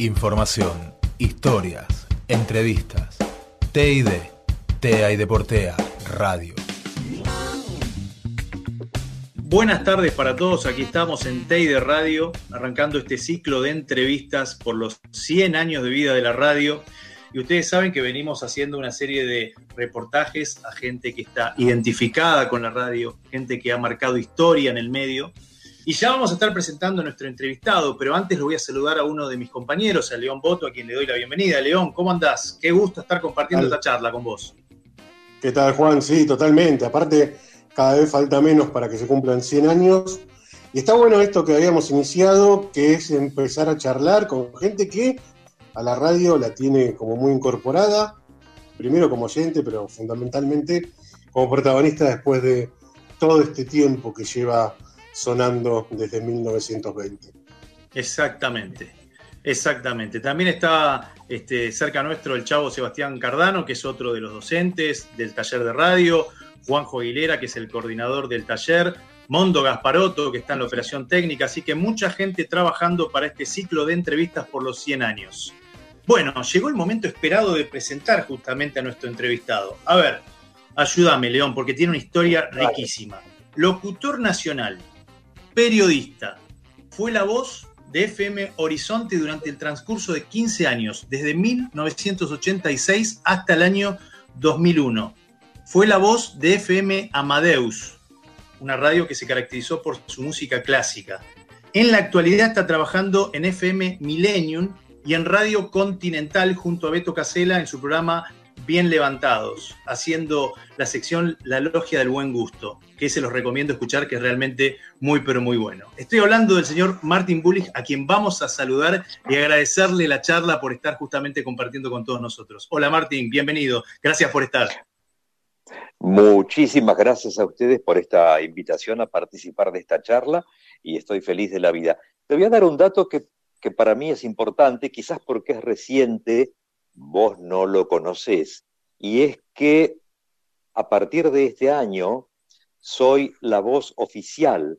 Información, historias, entrevistas. TID, TEA y Deportea, Radio. Buenas tardes para todos, aquí estamos en TEI Radio, arrancando este ciclo de entrevistas por los 100 años de vida de la radio. Y ustedes saben que venimos haciendo una serie de reportajes a gente que está identificada con la radio, gente que ha marcado historia en el medio. Y ya vamos a estar presentando a nuestro entrevistado, pero antes lo voy a saludar a uno de mis compañeros, a León Boto, a quien le doy la bienvenida. León, ¿cómo andás? Qué gusto estar compartiendo esta charla con vos. ¿Qué tal, Juan? Sí, totalmente. Aparte, cada vez falta menos para que se cumplan 100 años. Y está bueno esto que habíamos iniciado, que es empezar a charlar con gente que a la radio la tiene como muy incorporada, primero como oyente, pero fundamentalmente como protagonista después de todo este tiempo que lleva sonando desde 1920. Exactamente, exactamente. También está este, cerca nuestro el chavo Sebastián Cardano, que es otro de los docentes del taller de radio, Juanjo Aguilera, que es el coordinador del taller, Mondo Gasparotto, que está en la operación técnica, así que mucha gente trabajando para este ciclo de entrevistas por los 100 años. Bueno, llegó el momento esperado de presentar justamente a nuestro entrevistado. A ver, ayúdame, León, porque tiene una historia riquísima. Locutor nacional, periodista, fue la voz de FM Horizonte durante el transcurso de 15 años, desde 1986 hasta el año 2001 fue la voz de FM Amadeus, una radio que se caracterizó por su música clásica. En la actualidad está trabajando en FM Millennium y en Radio Continental junto a Beto Casela en su programa Bien Levantados, haciendo la sección La Logia del Buen Gusto, que se los recomiendo escuchar, que es realmente muy, pero muy bueno. Estoy hablando del señor Martin Bullich, a quien vamos a saludar y agradecerle la charla por estar justamente compartiendo con todos nosotros. Hola Martin, bienvenido. Gracias por estar. Muchísimas gracias a ustedes por esta invitación a participar de esta charla y estoy feliz de la vida. Te voy a dar un dato que, para mí es importante, quizás porque es reciente, vos no lo conocés, y es que a partir de este año soy la voz oficial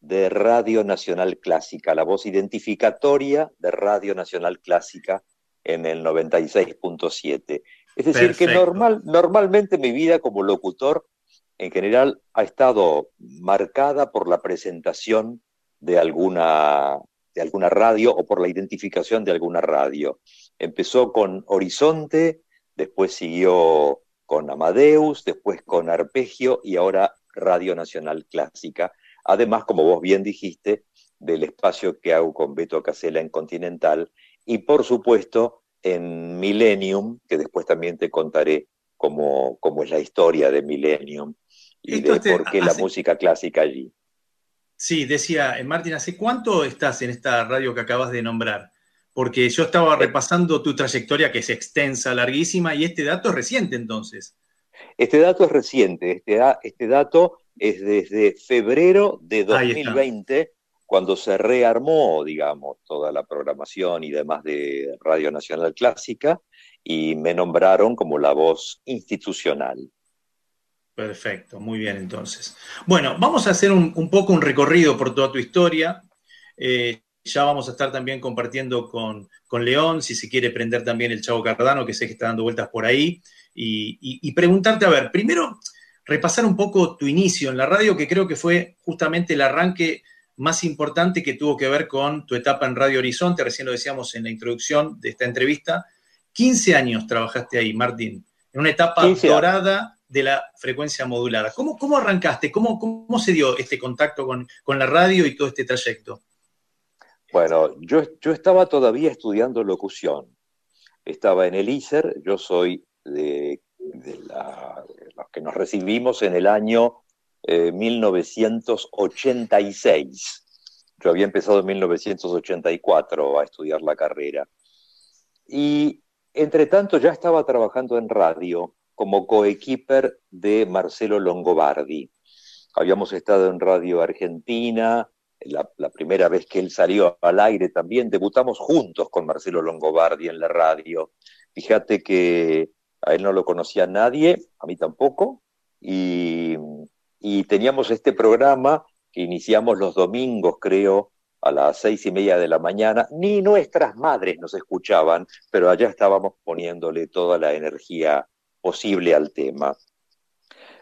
de Radio Nacional Clásica, la voz identificatoria de Radio Nacional Clásica en el 96.7. Es decir, que normal, normalmente mi vida como locutor en general ha estado marcada por la presentación de alguna, de alguna radio o por la identificación de alguna radio. Empezó con Horizonte, después siguió con Amadeus, después con Arpegio y ahora Radio Nacional Clásica. Además, como vos bien dijiste, del espacio que hago con Beto Casella en Continental y por supuesto en Millennium, que después también te contaré cómo, cómo es la historia de Millennium y de por qué la música clásica allí. Sí, decía, eh, Martín, ¿hace cuánto estás en esta radio que acabas de nombrar? Porque yo estaba repasando tu trayectoria, que es extensa, larguísima, y este dato es reciente entonces. Este dato es reciente, este, este dato es desde febrero de 2020 cuando se rearmó, digamos, toda la programación y demás de Radio Nacional Clásica y me nombraron como la voz institucional. Perfecto, muy bien entonces. Bueno, vamos a hacer un, poco un recorrido por toda tu historia. Eh, ya vamos a estar también compartiendo con, León, si se quiere prender también el Chavo Cardano, que sé que está dando vueltas por ahí, y preguntarte, a ver, primero repasar un poco tu inicio en la radio, que creo que fue justamente el arranque más importante que tuvo que ver con tu etapa en Radio Horizonte, recién lo decíamos en la introducción de esta entrevista. 15 años trabajaste ahí, Martín, en una etapa dorada de la frecuencia modulada. ¿Cómo, cómo arrancaste? ¿Cómo, ¿Cómo se dio este contacto con, la radio y todo este trayecto? Bueno, yo, yo estaba todavía estudiando locución. Estaba en el ISER, yo soy de, los que nos recibimos en el año 1986. Eh, Yo había empezado en 1984 a estudiar la carrera. Y entre tanto ya estaba trabajando en radio como coequiper de Marcelo Longobardi. Habíamos estado en Radio Argentina, la, primera vez que él salió al aire también, debutamos juntos con Marcelo Longobardi en la radio. Fíjate que a él no lo conocía nadie, a mí tampoco, y y teníamos este programa que iniciamos los domingos, creo, a las seis y media de la mañana, ni nuestras madres nos escuchaban, pero allá estábamos poniéndole toda la energía posible al tema.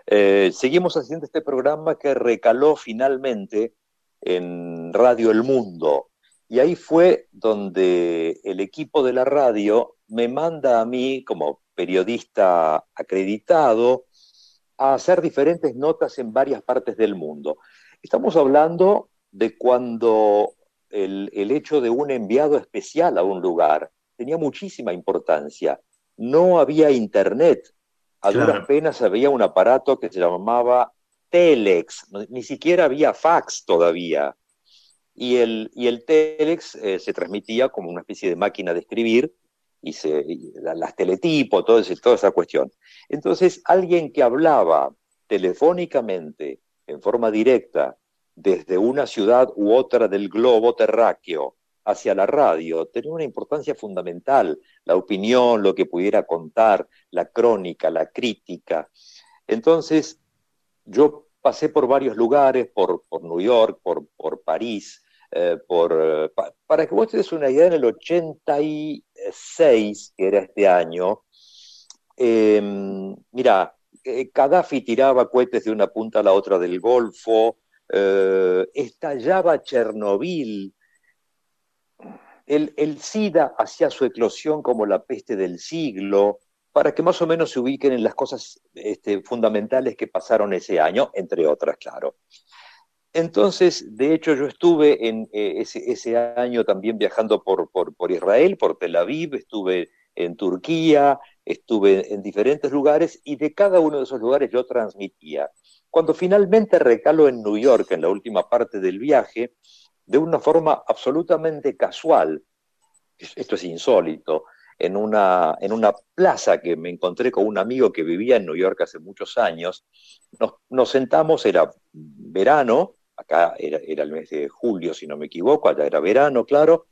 Eh, seguimos haciendo este programa que recaló finalmente en Radio El Mundo. Y ahí fue donde el equipo de la radio me manda a mí, como periodista acreditado, a hacer diferentes notas en varias partes del mundo. Estamos hablando de cuando el, hecho de un enviado especial a un lugar tenía muchísima importancia. No había internet. A duras penas había un aparato que se llamaba Telex, ni siquiera había fax todavía. Y el, y el Telex eh, se transmitía como una especie de máquina de escribir y, se, las teletipos, toda esa cuestión. Entonces, alguien que hablaba telefónicamente en forma directa desde una ciudad u otra del globo terráqueo hacia la radio tenía una importancia fundamental, la opinión, lo que pudiera contar, la crónica, la crítica. Entonces, yo pasé por varios lugares, por, por New York, por, por París, eh, por, eh, para que vos te des una idea, en el 86, que era este año, em, mira, eh, Gaddafi tiraba cohetes de una punta a la otra del Golfo, estallaba Chernobyl, el, el, SIDA hacía su eclosión como la peste del siglo, para que más o menos se ubiquen en las cosas este, fundamentales que pasaron ese año, entre otras, claro. Entonces, de hecho, yo estuve en eh, ese, año también viajando por, por, Israel, por Tel Aviv, estuve en Turquía, estuve en diferentes lugares y de cada uno de esos lugares yo transmitía. Cuando finalmente recalo en New York, en la última parte del viaje, de una forma absolutamente casual, esto es insólito, en una, en una plaza que me encontré con un amigo que vivía en New York hace muchos años, nos, nos sentamos, era verano, acá era, el mes de julio, si no me equivoco, allá era verano, claro,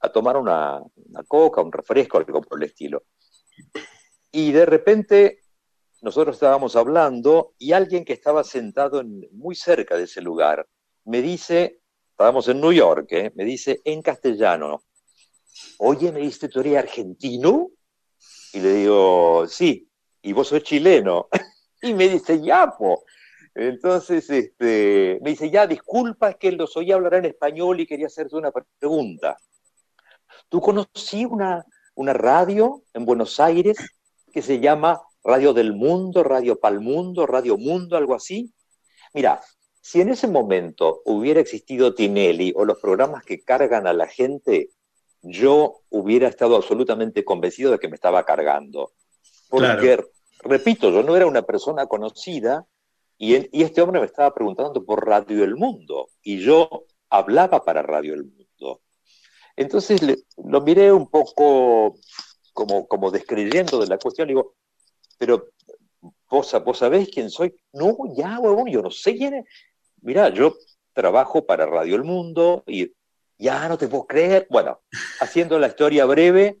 a tomar una, coca, un refresco, algo por el estilo. Y de repente nosotros estábamos hablando y alguien que estaba sentado muy cerca de ese lugar me dice, estábamos en New York, ¿eh? me dice en castellano, oye, me dice, ¿tú eres argentino? Y le digo, sí, y vos sos chileno. y me dice, ya, po. Entonces, este, me dice, ya, disculpa, es que los oía hablar en español y quería hacerte una pregunta. ¿Tú conocí una, una radio en Buenos Aires que se llama Radio del Mundo, Radio Palmundo, Radio Mundo, algo así? Mira, si en ese momento hubiera existido Tinelli o los programas que cargan a la gente, yo hubiera estado absolutamente convencido de que me estaba cargando. Porque, repito, yo no era una persona conocida y, este hombre me estaba preguntando por Radio El Mundo y yo hablaba para Radio El Mundo. Entonces lo miré un poco como, como descreyendo de la cuestión. Le digo, pero vos, vos sabés quién soy. No, ya, huevón, yo no sé quién es. Mirá, yo trabajo para Radio El Mundo y ya no te puedo creer. Bueno, haciendo la historia breve,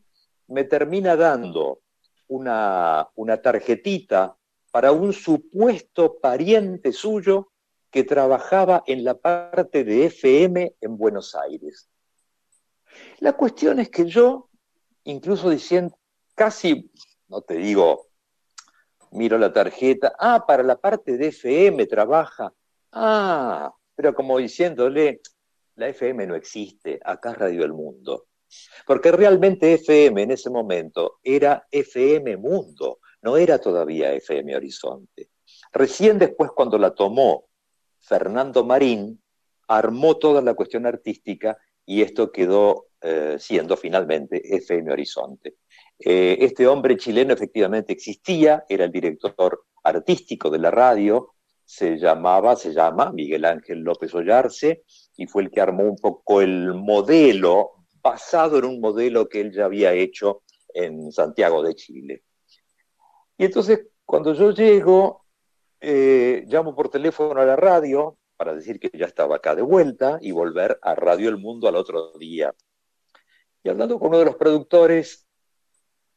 me termina dando una, una tarjetita para un supuesto pariente suyo que trabajaba en la parte de FM en Buenos Aires. La cuestión es que yo, incluso diciendo, casi, no te digo, miro la tarjeta, ah, para la parte de FM trabaja, ah, pero como diciéndole, la FM no existe, acá es Radio El Mundo. Porque realmente FM en ese momento era FM Mundo, no era todavía FM Horizonte. Recién después, cuando la tomó Fernando Marín, armó toda la cuestión artística y esto quedó eh, siendo finalmente FM Horizonte. Eh, este hombre chileno efectivamente existía, era el director artístico de la radio, se llamaba, se llama Miguel Ángel López Ollarse y fue el que armó un poco el modelo basado en un modelo que él ya había hecho en Santiago de Chile. Y entonces, cuando yo llego, eh, llamo por teléfono a la radio para decir que ya estaba acá de vuelta y volver a Radio El Mundo al otro día. Y hablando con uno de los productores,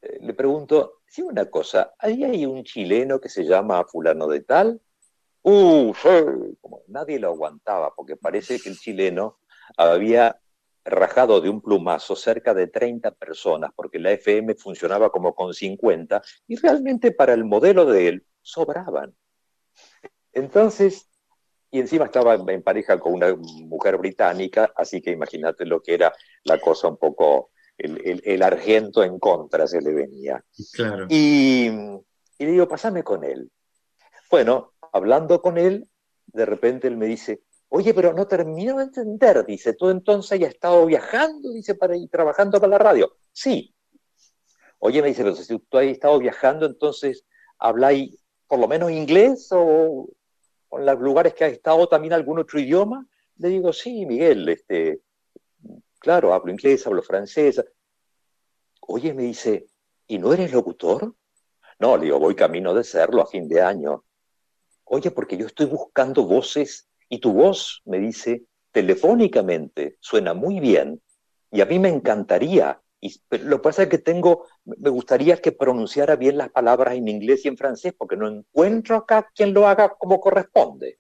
eh, le pregunto, si una cosa, ¿ahí hay un chileno que se llama fulano de tal? Uh, como nadie lo aguantaba, porque parece que el chileno había rajado de un plumazo cerca de 30 personas, porque la FM funcionaba como con 50, y realmente para el modelo de él sobraban. Entonces, y encima estaba en pareja con una mujer británica, así que imagínate lo que era la cosa un poco, el, argento en contra se le venía. Claro. Y, y le digo, pasame con él. Bueno, hablando con él, de repente él me dice, oye, pero no termino de entender, dice, tú entonces ya has estado viajando, dice, para ir trabajando para la radio. Sí. Oye, me dice, pero si tú has estado viajando, entonces habláis por lo menos inglés o en los lugares que has estado también algún otro idioma. Le digo, sí, Miguel, este, claro, hablo inglés, hablo francés. Oye, me dice, ¿y no eres locutor? No, le digo, voy camino de serlo a fin de año. Oye, porque yo estoy buscando voces y tu voz, me dice, telefónicamente suena muy bien y a mí me encantaría. Y lo que pasa es que tengo, me gustaría que pronunciara bien las palabras en inglés y en francés, porque no encuentro acá quien lo haga como corresponde.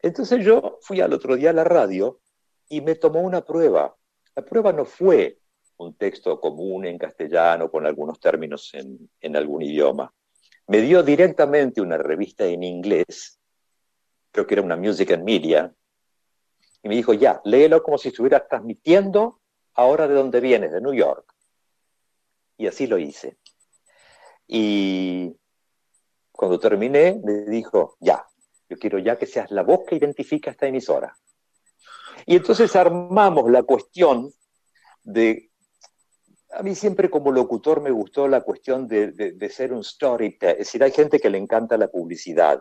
Entonces yo fui al otro día a la radio y me tomó una prueba. La prueba no fue un texto común en castellano con algunos términos en, en algún idioma. Me dio directamente una revista en inglés creo que era una Music and Media, y me dijo, ya, léelo como si estuvieras transmitiendo ahora de dónde vienes, de New York. Y así lo hice. Y cuando terminé, me dijo, ya, yo quiero ya que seas la voz que identifica esta emisora. Y entonces armamos la cuestión de, a mí siempre como locutor me gustó la cuestión de, de ser un storyteller, es decir, hay gente que le encanta la publicidad,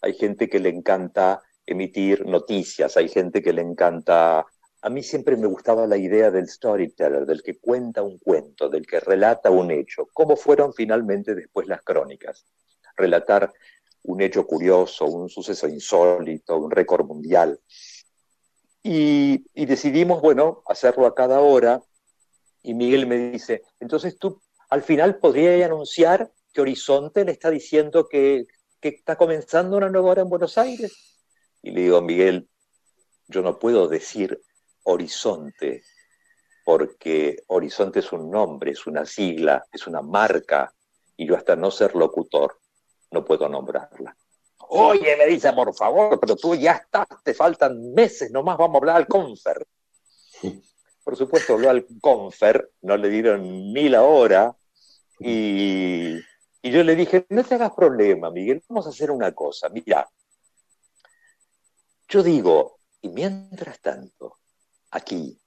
hay gente que le encanta emitir noticias, hay gente que le encanta... A mí siempre me gustaba la idea del storyteller, del que cuenta un cuento, del que relata un hecho, como fueron finalmente después las crónicas. Relatar un hecho curioso, un suceso insólito, un récord mundial. Y, y, decidimos, bueno, hacerlo a cada hora. Y Miguel me dice, entonces tú al final podrías anunciar que Horizonte le está diciendo que que está comenzando una nueva hora en Buenos Aires. Y le digo, Miguel, yo no puedo decir horizonte, porque horizonte es un nombre, es una sigla, es una marca, y yo hasta no ser locutor no puedo nombrarla. Oye, me dice, por favor, pero tú ya estás, te faltan meses, nomás vamos a hablar al Confer. Por supuesto, habló al Confer, no le dieron ni la hora, y yo le dije, no te hagas problema, Miguel, vamos a hacer una cosa. Mira, yo digo, y mientras tanto, aquí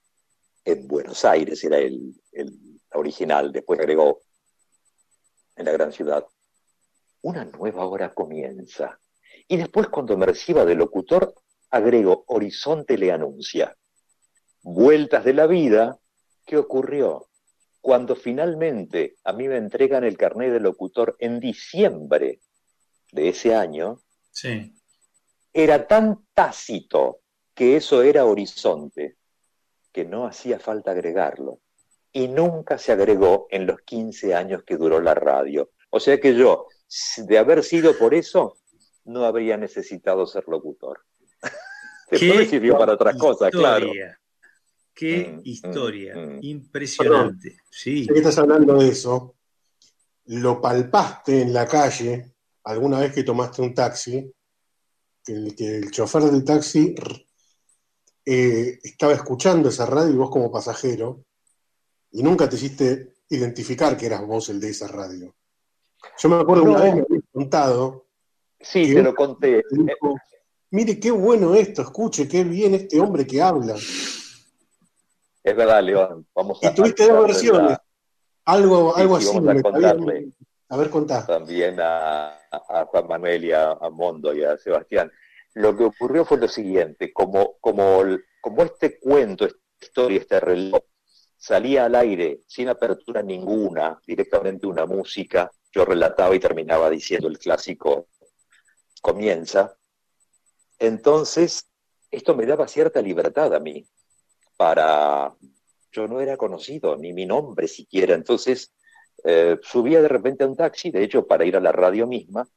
en Buenos Aires era el, original, después agregó en la gran ciudad, una nueva hora comienza. Y después cuando me reciba de locutor, agrego, Horizonte le anuncia. Vueltas de la vida, ¿qué ocurrió? cuando finalmente a mí me entregan el carnet de locutor en diciembre de ese año, era tan tácito que eso era horizonte, que no hacía falta agregarlo. Y nunca se agregó en los 15 años que duró la radio. O sea que yo, de haber sido por eso, no habría necesitado ser locutor. Después sirvió para otras cosas, claro. Qué mm, mm, historia, mm. impresionante. sí. que estás hablando de eso. ¿Lo palpaste en la calle alguna vez que tomaste un taxi? Que el, que el chofer del taxi eh, estaba escuchando esa radio y vos como pasajero, y nunca te hiciste identificar que eras vos el de esa radio. Yo me acuerdo una vez me habías contado. Sí, te lo conté. Mire qué bueno esto, escuche, qué bien este hombre que habla. Es verdad, León. Vamos a. Y tuviste dos versiones. Algo, algo así. a, ver, contá. También a, Juan Manuel y a, Mondo y a Sebastián. Lo que ocurrió fue lo siguiente: como, como, como este cuento, esta historia, este reloj, salía al aire sin apertura ninguna, directamente una música, yo relataba y terminaba diciendo el clásico comienza. Entonces, esto me daba cierta libertad a mí para... Yo no era conocido, ni mi nombre siquiera, entonces eh, subía de repente a un taxi, de hecho para ir a la radio misma,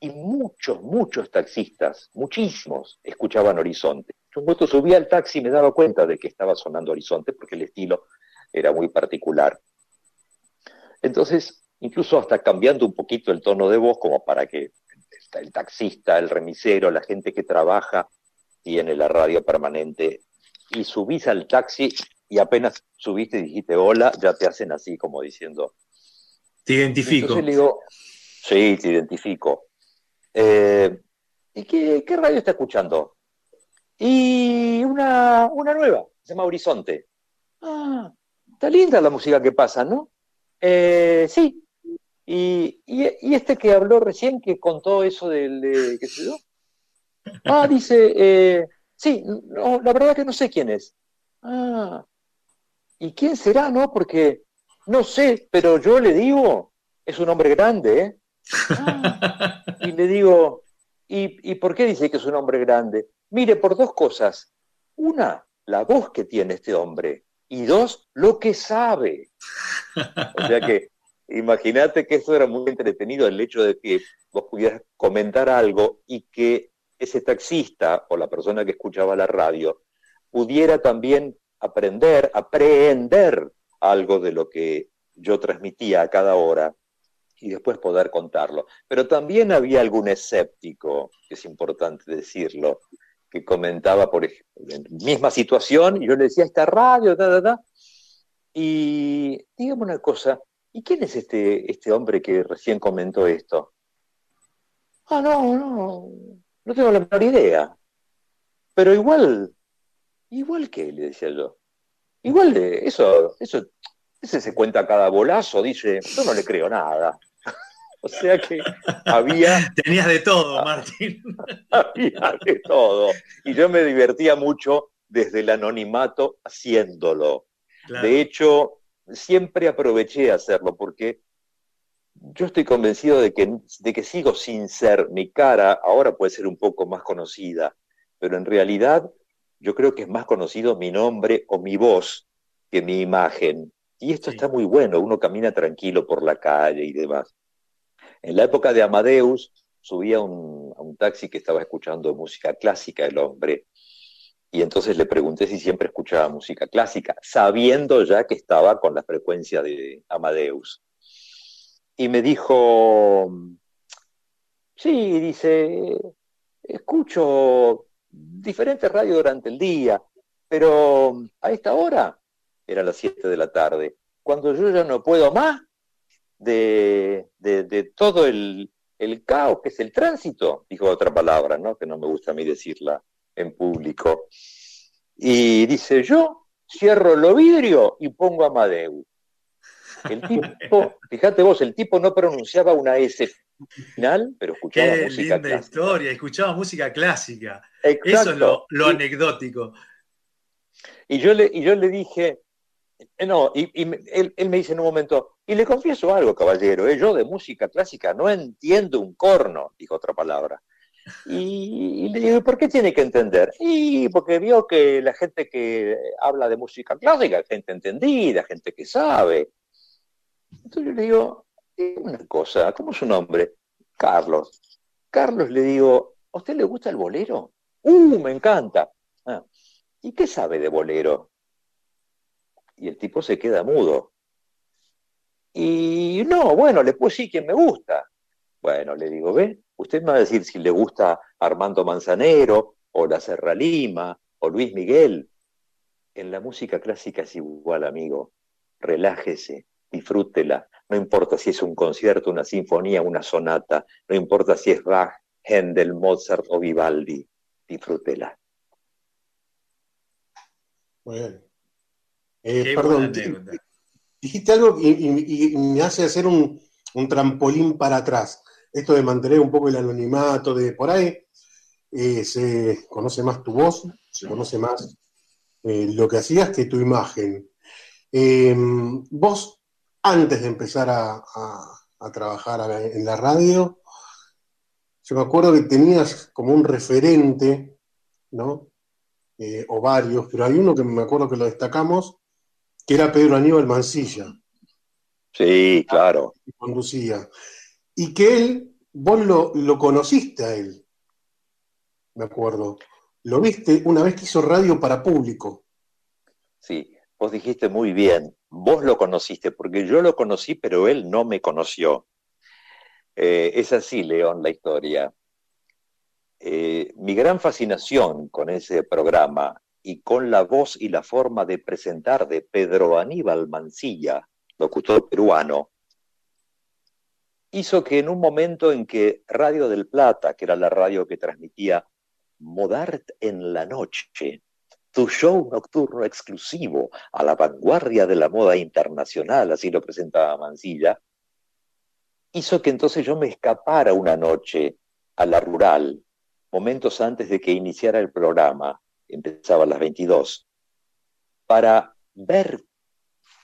y muchos, muchos taxistas, muchísimos, escuchaban Horizonte. Yo un subía al taxi y me daba cuenta de que estaba sonando Horizonte porque el estilo era muy particular. Entonces, incluso hasta cambiando un poquito el tono de voz como para que el taxista, el remisero, la gente que trabaja tiene la radio permanente y subís al taxi y apenas subiste y dijiste hola, ya te hacen así como diciendo. Te identifico. digo, sí, te identifico. Eh, ¿Y qué, radio está escuchando? Y una, una nueva, se llama Horizonte. Ah, está linda la música que pasa, ¿no? Eh, sí. Y, este que habló recién, que contó eso del, de, ¿qué sé yo? Ah, dice, eh, sí, no, la verdad que no sé quién es. Ah, ¿y quién será, no? Porque no sé, pero yo le digo, es un hombre grande, ¿eh? Ah, y le digo, ¿y, ¿y por qué dice que es un hombre grande? Mire, por dos cosas. Una, la voz que tiene este hombre. Y dos, lo que sabe. O sea que imagínate que eso era muy entretenido, el hecho de que vos pudieras comentar algo y que ese taxista o la persona que escuchaba la radio pudiera también aprender, aprender algo de lo que yo transmitía a cada hora y después poder contarlo. Pero también había algún escéptico, que es importante decirlo, que comentaba, por ejemplo, en misma situación, y yo le decía, esta radio, da, da, da. Y dígame una cosa, ¿y quién es este, este hombre que recién comentó esto? Ah, no, no, no tengo la menor idea. Pero igual, igual que, le decía yo. Igual de eso, eso, ese se cuenta cada bolazo, dice, yo no le creo nada. o sea que había. Tenías de todo, ah. Martín. había de todo. Y yo me divertía mucho desde el anonimato haciéndolo. De hecho, siempre aproveché hacerlo porque yo estoy convencido de que, de que sigo sin ser mi cara, ahora puede ser un poco más conocida, pero en realidad yo creo que es más conocido mi nombre o mi voz que mi imagen. Y esto está muy bueno, uno camina tranquilo por la calle y demás. En la época de Amadeus subía un, a un taxi que estaba escuchando música clásica el hombre, y entonces le pregunté si siempre escuchaba música clásica, sabiendo ya que estaba con la frecuencia de Amadeus y me dijo, sí, dice, escucho diferentes radios durante el día, pero a esta hora, era las 7 de la tarde, cuando yo ya no puedo más de, todo el, el, caos que es el tránsito, dijo otra palabra, ¿no? que no me gusta a mí decirla en público, y dice, yo cierro los vidrios y pongo a Amadeus. El tipo, fíjate vos, el tipo no pronunciaba una S final, pero escuchaba Qué música linda historia, escuchaba música clásica. Eso es lo, anecdótico. Y yo le, y yo le dije, eh, no, y, él, me dice en un momento, y le confieso algo, caballero, eh, yo de música clásica no entiendo un corno, dijo otra palabra. Y, y, le digo, ¿por qué tiene que entender? Y porque vio que la gente que habla de música clásica gente entendida, gente que sabe. Entonces yo le digo, una cosa, ¿cómo es su nombre? Carlos. Carlos le digo, ¿a usted le gusta el bolero? ¡Uh, me encanta! Ah, ¿Y qué sabe de bolero? Y el tipo se queda mudo. Y no, bueno, le puedo decir quién me gusta. Bueno, le digo, ¿ve? Usted me va a decir si le gusta Armando Manzanero, o La Serra Lima, o Luis Miguel. En la música clásica es igual, amigo. Relájese, disfrútela. No importa si es un concierto, una sinfonía, una sonata, no importa si es Bach, Händel, Mozart o Vivaldi, disfrútela. Bueno. Eh, perdón, dijiste algo y, me hace hacer un, trampolín para atrás. Esto de mantener un poco el anonimato, de por ahí eh, se conoce más tu voz, se conoce más eh, lo que hacías que tu imagen. vos antes de empezar a, trabajar en la radio, yo me acuerdo que tenías como un referente, ¿no? Eh, o varios, pero hay uno que me acuerdo que lo destacamos, que era Pedro Aníbal Mancilla. Sí, claro. Que conducía. Y que él, vos lo, conociste a él, me acuerdo. lo viste una vez que hizo radio para público. Sí, vos dijiste muy bien, vos lo conociste, porque yo lo conocí, pero él no me conoció. Eh, es así, León, la historia. Eh, mi gran fascinación con ese programa y con la voz y la forma de presentar de Pedro Aníbal Mancilla, locutor peruano, hizo que en un momento en que Radio del Plata, que era la radio que transmitía Modart en la noche, tu show nocturno exclusivo a la vanguardia de la moda internacional, así lo presentaba Mancilla, hizo que entonces yo me escapara una noche a la rural, momentos antes de que iniciara el programa, empezaba a las 22, para ver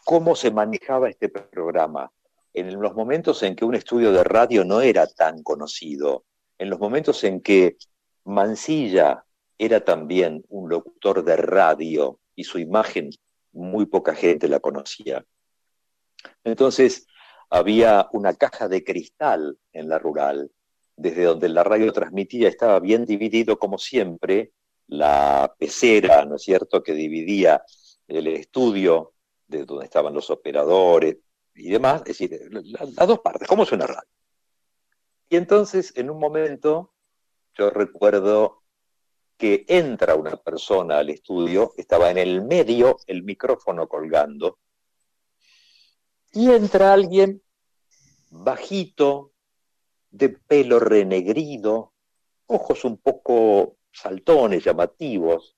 cómo se manejaba este programa, en los momentos en que un estudio de radio no era tan conocido, en los momentos en que Mansilla era también un locutor de radio y su imagen muy poca gente la conocía. Entonces había una caja de cristal en la rural, desde donde la radio transmitía estaba bien dividido como siempre, la pecera, ¿no es cierto?, que dividía el estudio de donde estaban los operadores, y demás, es decir, las dos partes, ¿cómo suena radio? Y entonces, en un momento, yo recuerdo que entra una persona al estudio, estaba en el medio el micrófono colgando, y entra alguien bajito, de pelo renegrido, ojos un poco saltones, llamativos,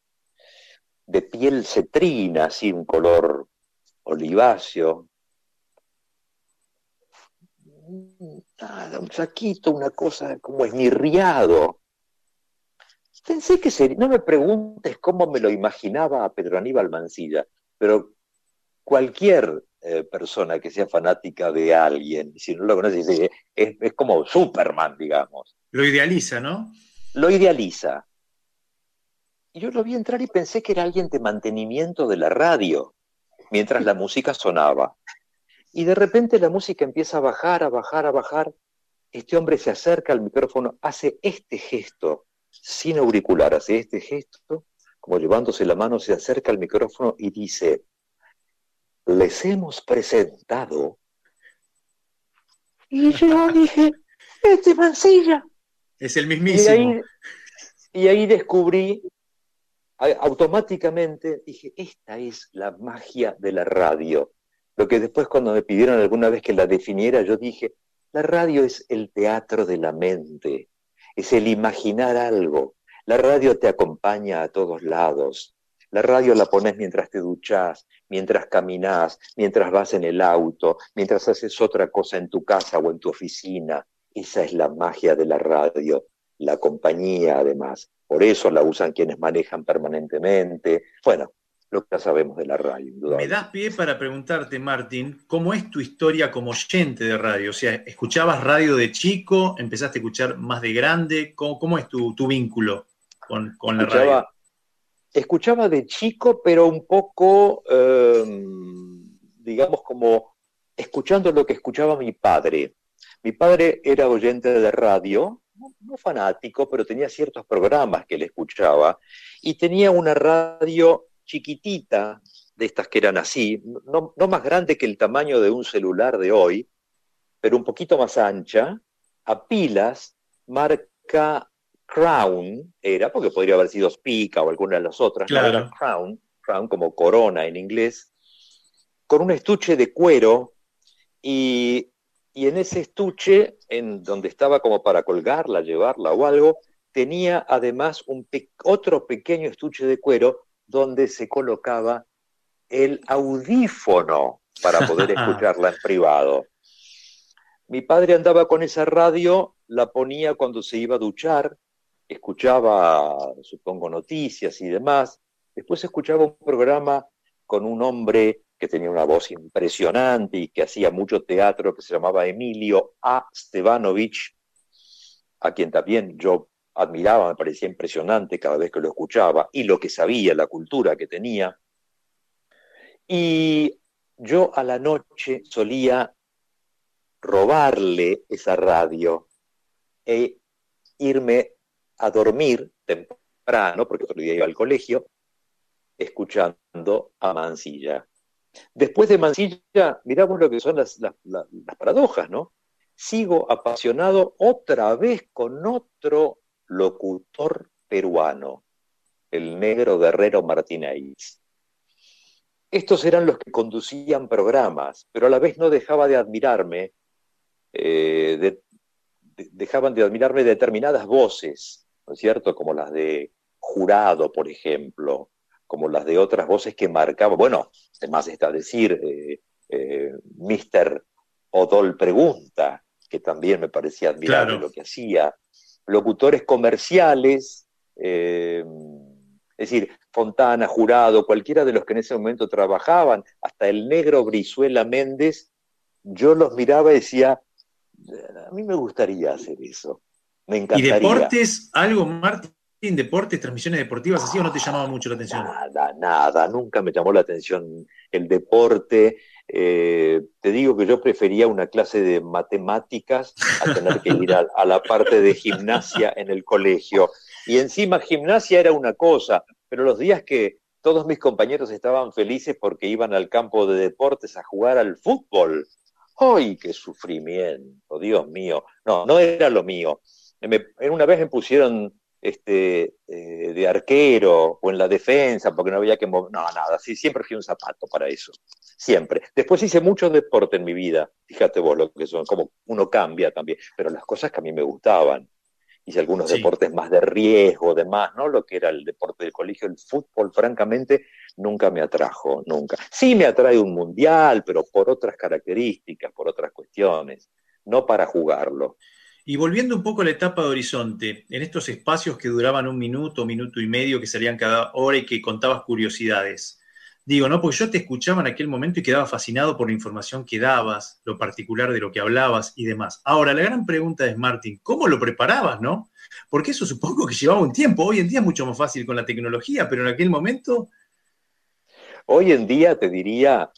de piel cetrina, así un color oliváceo, un saquito, una cosa como esmirriado. Pensé que sería, no me preguntes cómo me lo imaginaba a Pedro Aníbal Mancilla, pero cualquier eh, persona que sea fanática de alguien, si no lo conoces, es, es como Superman, digamos. Lo idealiza, ¿no? Lo idealiza. Y yo lo vi entrar y pensé que era alguien de mantenimiento de la radio, mientras la música sonaba. Y de repente la música empieza a bajar, a bajar, a bajar. Este hombre se acerca al micrófono, hace este gesto, sin auricular, hace este gesto, como llevándose la mano, se acerca al micrófono y dice, les hemos presentado. Y yo dije, este mancilla. Es el mismísimo. y ahí descubrí, automáticamente dije, esta es la magia de la radio. Lo que después cuando me pidieron alguna vez que la definiera, yo dije, la radio es el teatro de la mente, es el imaginar algo. La radio te acompaña a todos lados. La radio la pones mientras te duchas, mientras caminas, mientras vas en el auto, mientras haces otra cosa en tu casa o en tu oficina. Esa es la magia de la radio, la compañía además. Por eso la usan quienes manejan permanentemente. Bueno, lo que ya sabemos de la radio. Me das pie para preguntarte, Martín, ¿cómo es tu historia como oyente de radio? O sea, ¿escuchabas radio de chico? ¿Empezaste a escuchar más de grande? ¿Cómo, es tu, vínculo con, la radio? Escuchaba de chico, pero un poco, em, digamos, como escuchando lo que escuchaba mi padre. Mi padre era oyente de radio, no fanático, pero tenía ciertos programas que él escuchaba y tenía una radio chiquitita, de estas que eran así, no, más grande que el tamaño de un celular de hoy, pero un poquito más ancha, a pilas, marca Crown, era, porque podría haber sido Spica o alguna de las otras, era Crown, Crown como corona en inglés, con un estuche de cuero y, y en ese estuche, en donde estaba como para colgarla, llevarla o algo, tenía además un otro pequeño estuche de cuero donde se colocaba el audífono para poder escucharla en privado. Mi padre andaba con esa radio, la ponía cuando se iba a duchar, escuchaba, supongo, noticias y demás. Después escuchaba un programa con un hombre que tenía una voz impresionante y que hacía mucho teatro, que se llamaba Emilio A. Stevanovich, a quien también yo admiraba, me parecía impresionante cada vez que lo escuchaba y lo que sabía, la cultura que tenía. Y yo a la noche solía robarle esa radio e irme a dormir temprano, porque otro día iba al colegio, escuchando a Mansilla. Después de Mansilla, miramos lo que son las, las paradojas, ¿no? Sigo apasionado otra vez con otro locutor peruano, el negro guerrero Martínez. Estos eran los que conducían programas, pero a la vez no dejaba de admirarme, eh, dejaban de admirarme determinadas voces, ¿no es cierto? Como las de Jurado, por ejemplo, como las de otras voces que marcaban, bueno, además está decir, eh, eh, Mr. Odol Pregunta, que también me parecía admirable lo que hacía, locutores comerciales, es decir, Fontana, Jurado, cualquiera de los que en ese momento trabajaban, hasta el negro Brizuela Méndez, yo los miraba y decía, a mí me gustaría hacer eso. Me encantaría. ¿Y deportes, algo, Martín? deportes, transmisiones deportivas así o no te llamaba mucho la atención? Nada, nada, nunca me llamó la atención el deporte. Eh, te digo que yo prefería una clase de matemáticas a tener que ir a la parte de gimnasia en el colegio. Y encima gimnasia era una cosa, pero los días que todos mis compañeros estaban felices porque iban al campo de deportes a jugar al fútbol. ¡Ay, qué sufrimiento! Dios mío. No, no era lo mío. en una vez me pusieron este, eh, de arquero o en la defensa porque no había que mover. No, nada, sí, siempre fui un zapato para eso. Siempre. Después hice mucho deporte en mi vida. Fíjate vos lo que son, como uno cambia también. Pero las cosas que a mí me gustaban hice algunos deportes más de riesgo, demás, ¿no? Lo que era el deporte del colegio, el fútbol, francamente, nunca me atrajo, nunca. Sí me atrae un mundial, pero por otras características, por otras cuestiones, no para jugarlo. Y volviendo un poco a la etapa de Horizonte, en estos espacios que duraban un minuto, minuto y medio, que salían cada hora y que contabas curiosidades, Digo, ¿no? Porque yo te escuchaba en aquel momento y quedaba fascinado por la información que dabas, lo particular de lo que hablabas y demás. Ahora, la gran pregunta es, Martín, ¿cómo lo preparabas, no? Porque eso supongo que llevaba un tiempo. Hoy en día es mucho más fácil con la tecnología, pero en aquel momento... Hoy en día te diría,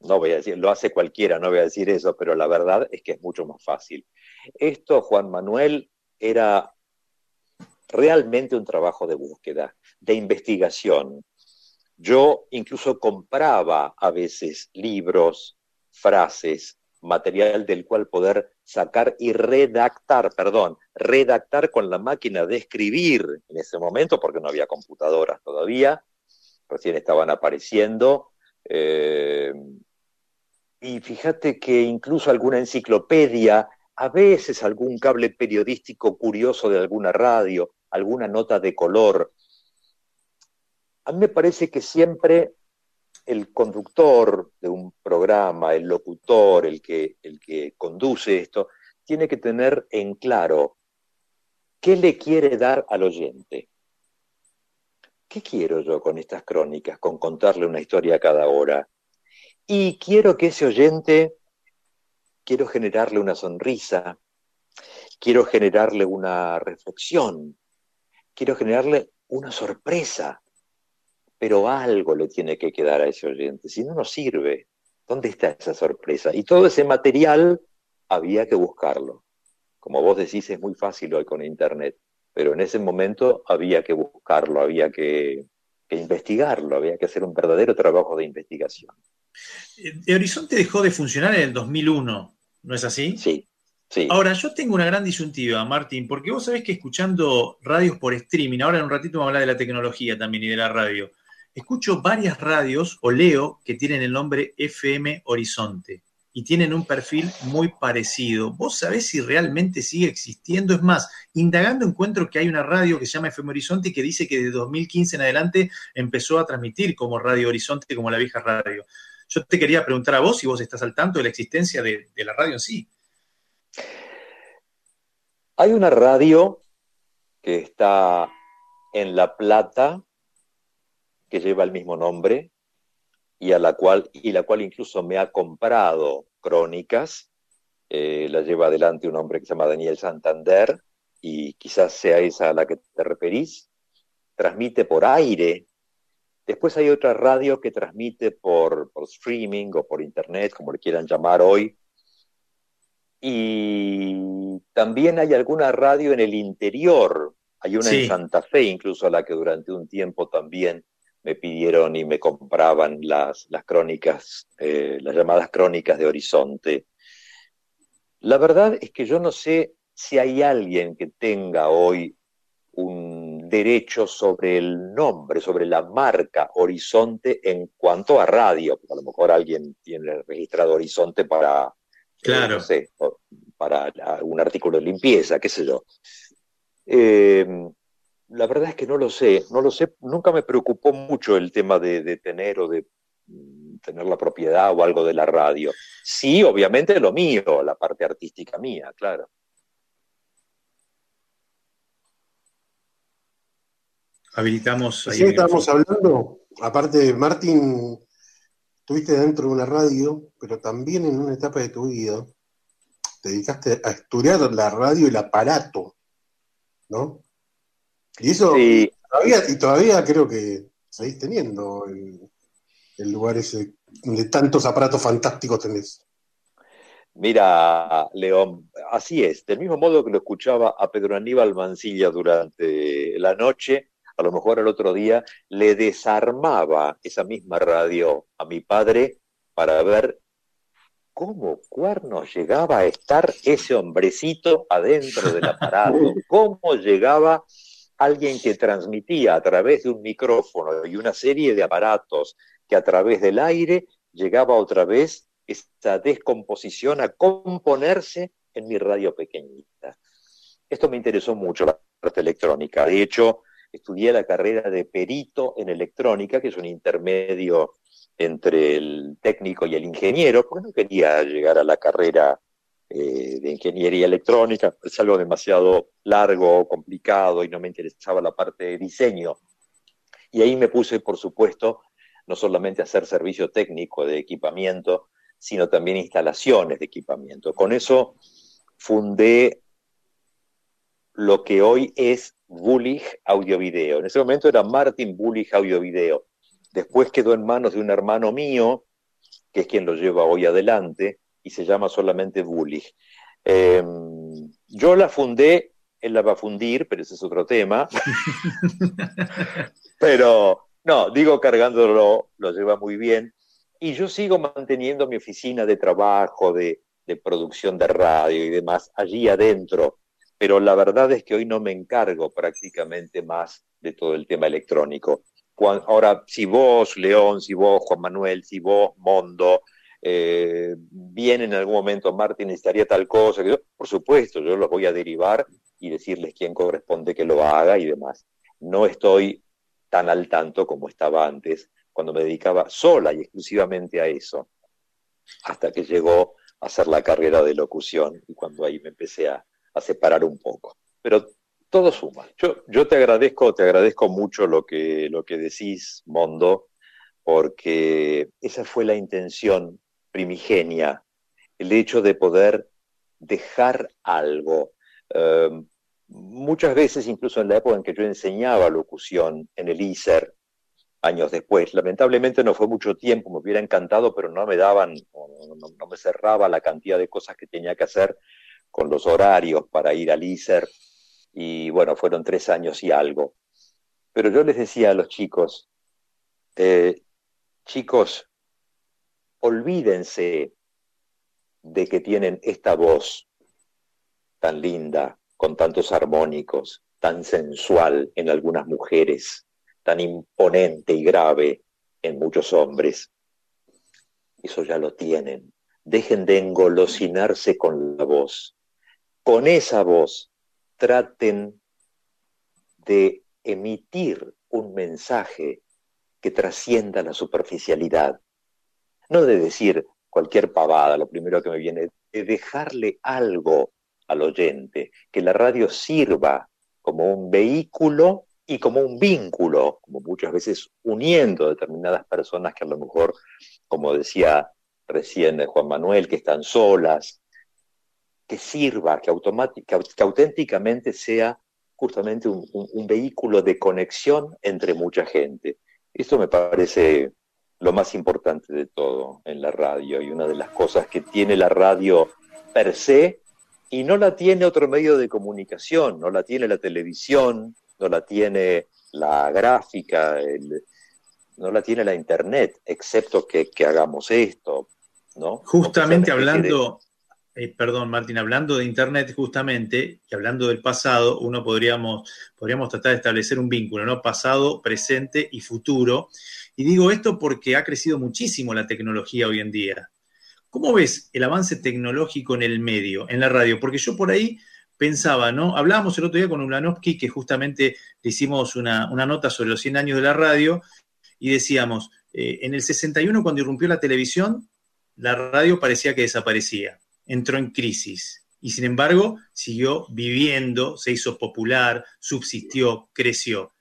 no voy a decir, lo hace cualquiera, no voy a decir eso, pero la verdad es que es mucho más fácil. Esto, Juan Manuel, era realmente un trabajo de búsqueda, de investigación, yo incluso compraba a veces libros, frases, material del cual poder sacar y redactar, perdón, redactar con la máquina de escribir en ese momento, porque no había computadoras todavía, recién estaban apareciendo. Eh, y fíjate que incluso alguna enciclopedia, a veces algún cable periodístico curioso de alguna radio, alguna nota de color, a mí me parece que siempre el conductor de un programa, el locutor, el que, el que conduce esto, tiene que tener en claro qué le quiere dar al oyente. ¿Qué quiero yo con estas crónicas, con contarle una historia cada hora? Y quiero que ese oyente, quiero generarle una sonrisa, quiero generarle una reflexión, quiero generarle una sorpresa, pero algo le tiene que quedar a ese oyente, si no, no sirve. ¿Dónde está esa sorpresa? Y todo ese material había que buscarlo. Como vos decís, es muy fácil hoy con Internet, pero en ese momento había que buscarlo, había que, investigarlo, había que hacer un verdadero trabajo de investigación. El eh, Horizonte dejó de funcionar en el 2001, ¿no es así? Sí, sí. Ahora, yo tengo una gran disyuntiva, Martín, porque vos sabés que escuchando radios por streaming, ahora en un ratito vamos a hablar de la tecnología también y de la radio, escucho varias radios o leo que tienen el nombre FM Horizonte y tienen un perfil muy parecido. ¿Vos sabés si realmente sigue existiendo? Es más, indagando encuentro que hay una radio que se llama FM Horizonte y que dice que de 2015 en adelante empezó a transmitir como Radio Horizonte, como la vieja radio. Yo te quería preguntar a vos si vos estás al tanto de la existencia de, de la radio en sí. Hay una radio que está en La Plata, que lleva el mismo nombre y, a la cual, y la cual incluso me ha comprado crónicas. Eh, la lleva adelante un hombre que se llama Daniel Santander y quizás sea esa a la que te referís. Transmite por aire. Después hay otra radio que transmite por, por streaming o por internet, como le quieran llamar hoy. Y también hay alguna radio en el interior Hay una en Santa Fe, incluso a la que durante un tiempo también me pidieron y me compraban las, las crónicas, eh, las llamadas crónicas de Horizonte. La verdad es que yo no sé si hay alguien que tenga hoy un derecho sobre el nombre, sobre la marca Horizonte en cuanto a radio, porque a lo mejor alguien tiene registrado Horizonte para, eh, claro. para un artículo de limpieza, qué sé yo. Eh, la verdad es que no lo sé, no lo sé, nunca me preocupó mucho el tema de, tener o de mm, tener la propiedad o algo de la radio. Sí, obviamente lo mío, la parte artística mía, claro. habilitamos. Ahí sí, estábamos hablando, aparte de Martín, estuviste dentro de una radio, pero también en una etapa de tu vida te dedicaste a estudiar la radio y el aparato, ¿no? Y eso todavía, y todavía creo que seguís teniendo el, el lugar ese donde tantos aparatos fantásticos tenés. Mira, León, así es. Del mismo modo que lo escuchaba a Pedro Aníbal Mancilla durante la noche, a lo mejor el otro día le desarmaba esa misma radio a mi padre para ver cómo cuernos llegaba a estar ese hombrecito adentro del aparato, cómo llegaba alguien que transmitía a través de un micrófono y una serie de aparatos que a través del aire llegaba otra vez esta descomposición a componerse en mi radio pequeñita. Esto me interesó mucho, la parte electrónica. De hecho, estudié la carrera de perito en electrónica, que es un intermedio entre el técnico y el ingeniero, porque no quería llegar a la carrera eh, de ingeniería electrónica, es algo demasiado largo, complicado y no me interesaba la parte de diseño. Y ahí me puse, por supuesto, no solamente a hacer servicio técnico de equipamiento, sino también instalaciones de equipamiento. Con eso fundé lo que hoy es Bullig Audio Video. En ese momento era Martin Bullig Audio Video. Después quedó en manos de un hermano mío, que es quien lo lleva hoy adelante, y se llama solamente Bullig. Em, yo la fundé, él la va a fundir, pero ese es otro tema. pero no, digo cargándolo, lo lleva muy bien. Y yo sigo manteniendo mi oficina de trabajo, de, de producción de radio y demás allí adentro pero la verdad es que hoy no me encargo prácticamente más de todo el tema electrónico. ahora, si vos, León, si vos, Juan Manuel, si vos, Mondo, eh, viene en algún momento Martín, necesitaría tal cosa, que por supuesto, yo los voy a derivar y decirles quién corresponde que lo haga y demás. No estoy tan al tanto como estaba antes, cuando me dedicaba sola y exclusivamente a eso, hasta que llegó a hacer la carrera de locución y cuando ahí me empecé a, a separar un poco. Pero todo suma. Yo, yo te agradezco, te agradezco mucho lo que, lo que decís, Mondo, porque esa fue la intención primigenia, el hecho de poder dejar algo. Em, muchas veces, incluso en la época en que yo enseñaba locución en el ISER, años después, lamentablemente no fue mucho tiempo, me hubiera encantado, pero no me daban, no me cerraba la cantidad de cosas que tenía que hacer con los horarios para ir al ISER, y bueno, fueron tres años y algo. Pero yo les decía a los chicos, eh, chicos, olvídense de que tienen esta voz tan linda, con tantos armónicos, tan sensual en algunas mujeres, tan imponente y grave en muchos hombres. Eso ya lo tienen. Dejen de engolosinarse con la voz con esa voz traten de emitir un mensaje que trascienda la superficialidad. No de decir cualquier pavada, lo primero que me viene, de dejarle algo al oyente, que la radio sirva como un vehículo y como un vínculo, como muchas veces uniendo determinadas personas que a lo mejor, como decía recién Juan Manuel, que están solas, que sirva, que, que auténticamente sea justamente un, vehículo de conexión entre mucha gente. Esto me parece lo más importante de todo en la radio y una de las cosas que tiene la radio per se y no la tiene otro medio de comunicación, no la tiene la televisión, no la tiene la gráfica, no la tiene la internet, excepto que, hagamos esto, ¿no? Justamente hablando, eh, perdón Martín, hablando de internet justamente, y hablando del pasado, uno podríamos, podríamos tratar de establecer un vínculo, ¿no? Pasado, presente y futuro. Y digo esto porque ha crecido muchísimo la tecnología hoy en día. ¿Cómo ves el avance tecnológico en el medio, en la radio? Porque yo por ahí pensaba, ¿no? Hablábamos el otro día con Ulanovsky, que justamente le hicimos una, nota sobre los 100 años de la radio, y decíamos, eh, en el 61, cuando irrumpió la televisión, la radio parecía que desaparecía, entró en crisis, y sin embargo siguió viviendo, se hizo popular, subsistió, creció.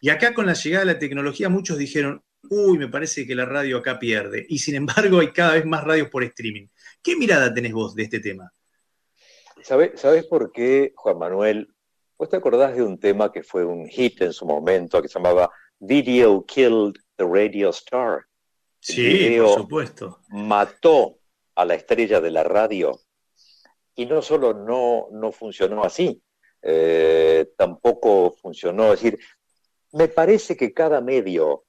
Y acá con la llegada de la tecnología muchos dijeron, uy, me parece que la radio acá pierde. Y sin embargo hay cada vez más radios por streaming. ¿Qué mirada tenés vos de este tema? ¿Sabes por qué, Juan Manuel? ¿Vos te acordás de un tema que fue un hit en su momento, que se llamaba Video Killed the Radio Star? sí, por supuesto. Mató a la estrella de la radio. Y no solo no, no funcionó así, eh, tampoco funcionó. Es decir, me parece que cada medio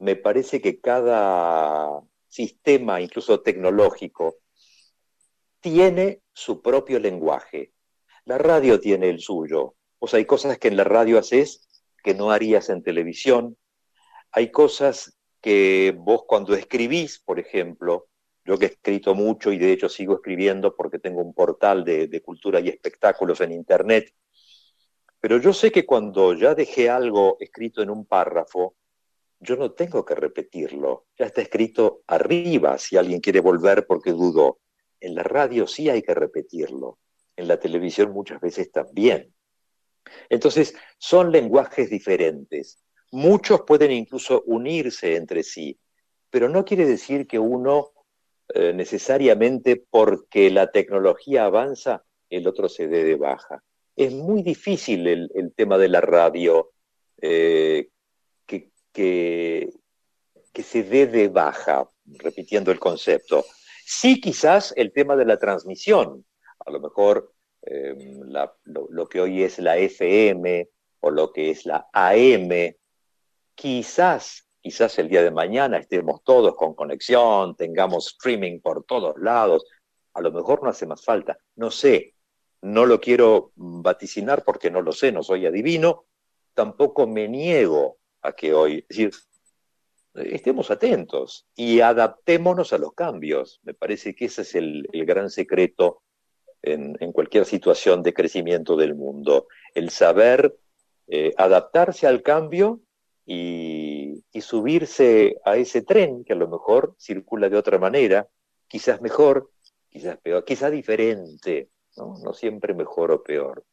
me parece que cada sistema, incluso tecnológico, tiene su propio lenguaje. La radio tiene el suyo. O sea, hay cosas que en la radio haces que no harías en televisión. Hay cosas que vos cuando escribís, por ejemplo, yo que he escrito mucho y de hecho sigo escribiendo porque tengo un portal de, de cultura y espectáculos en Internet, pero yo sé que cuando ya dejé algo escrito en un párrafo, yo no tengo que repetirlo, ya está escrito arriba si alguien quiere volver porque dudó. En la radio sí hay que repetirlo, en la televisión muchas veces también. Entonces, son lenguajes diferentes. Muchos pueden incluso unirse entre sí, pero no quiere decir que uno eh, necesariamente porque la tecnología avanza, el otro se dé de baja. Es muy difícil el, tema de la radio, eh, que, que se dé de baja, repitiendo el concepto. Sí, quizás el tema de la transmisión, a lo mejor em, lo, que hoy es la FM o lo que es la AM, quizás, quizás el día de mañana estemos todos con conexión, tengamos streaming por todos lados, a lo mejor no hace más falta, no sé, no lo quiero vaticinar porque no lo sé, no soy adivino, tampoco me niego a que hoy, estemos atentos y adaptémonos a los cambios. Me parece que ese es el, gran secreto en, cualquier situación de crecimiento del mundo, el saber eh, adaptarse al cambio y, subirse a ese tren que a lo mejor circula de otra manera, quizás mejor, quizás peor, quizás diferente, no, no siempre mejor o peor.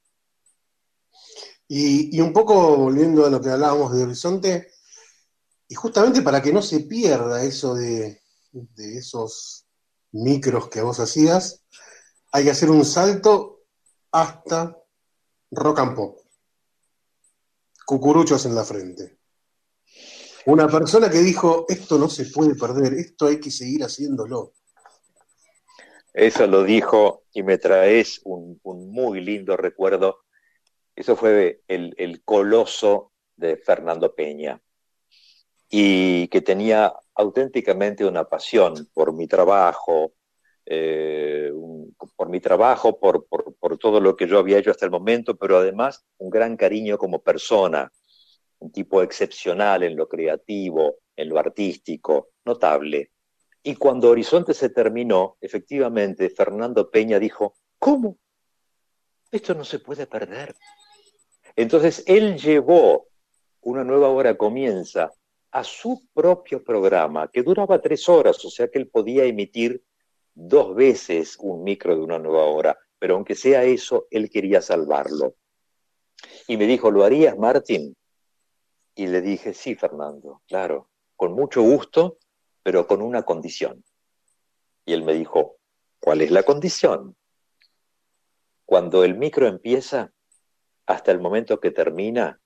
Y, un poco volviendo a lo que hablábamos de Horizonte, y justamente para que no se pierda eso de, esos micros que vos hacías, hay que hacer un salto hasta rock and pop. Cucuruchos en la frente. Una persona que dijo, esto no se puede perder, esto hay que seguir haciéndolo. Eso lo dijo y me traes un muy lindo recuerdo. Eso fue el, coloso de Fernando Peña. Y que tenía auténticamente una pasión por mi trabajo, eh, por mi trabajo, por, todo lo que yo había hecho hasta el momento, pero además un gran cariño como persona, un tipo excepcional en lo creativo, en lo artístico, notable. Y cuando Horizonte se terminó, efectivamente, Fernando Peña dijo, ¿cómo? Esto no se puede perder. Entonces él llevó una nueva hora comienza a su propio programa, que duraba tres horas, o sea que él podía emitir dos veces un micro de una nueva hora, pero aunque sea eso, él quería salvarlo. Y me dijo, ¿lo harías, Martín? Y le dije, sí, Fernando, claro, con mucho gusto, pero con una condición. Y él me dijo, ¿cuál es la condición? Cuando el micro empieza, hasta el momento que termina,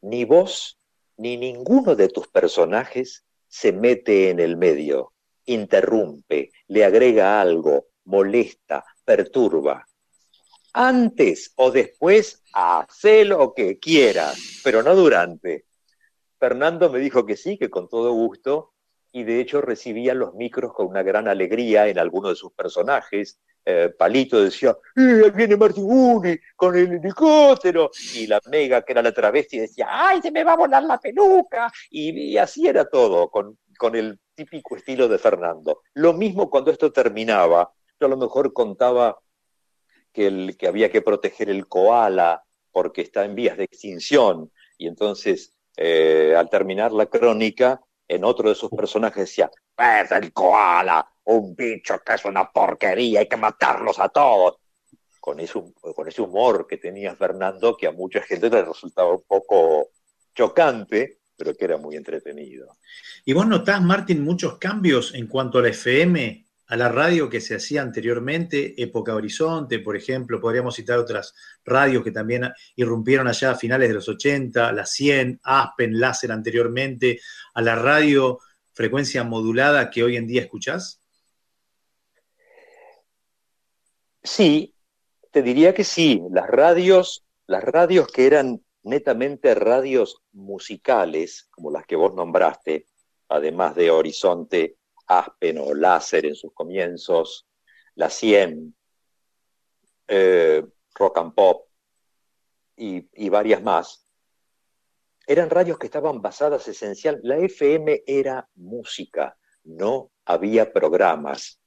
ni vos ni ninguno de tus personajes se mete en el medio, interrumpe, le agrega algo, molesta, perturba. antes o después, haz lo que quieras, pero no durante. Fernando me dijo que sí, que con todo gusto, y de hecho recibía los micros con una gran alegría en algunos de sus personajes. Eh, Palito decía, ¡Eh, viene Martiguni con el helicóptero, y la Mega, que era la travesti, decía, ¡ay, se me va a volar la peluca! Y, así era todo, con, con el típico estilo de Fernando. Lo mismo cuando esto terminaba, yo a lo mejor contaba que, el, que había que proteger el koala porque está en vías de extinción, y entonces eh, al terminar la crónica, en otro de sus personajes decía, es el koala, un bicho que es una porquería, hay que matarlos a todos. Con ese, humor que tenía Fernando, que a mucha gente le resultaba un poco chocante, pero que era muy entretenido. ¿Y vos notás, Martín, muchos cambios en cuanto a la FM, a la radio que se hacía anteriormente, Época Horizonte, por ejemplo, podríamos citar otras radios que también irrumpieron allá a finales de los 80, la 100, Aspen, Láser anteriormente, a la radio frecuencia modulada que hoy en día escuchás? Sí, te diría que sí. Las radios, las radios que eran netamente radios musicales, como las que vos nombraste, además de Horizonte, Aspen o Láser en sus comienzos, La 100, eh, Rock and Pop y, varias más, eran radios que estaban basadas esencial. La FM era música, no había programas.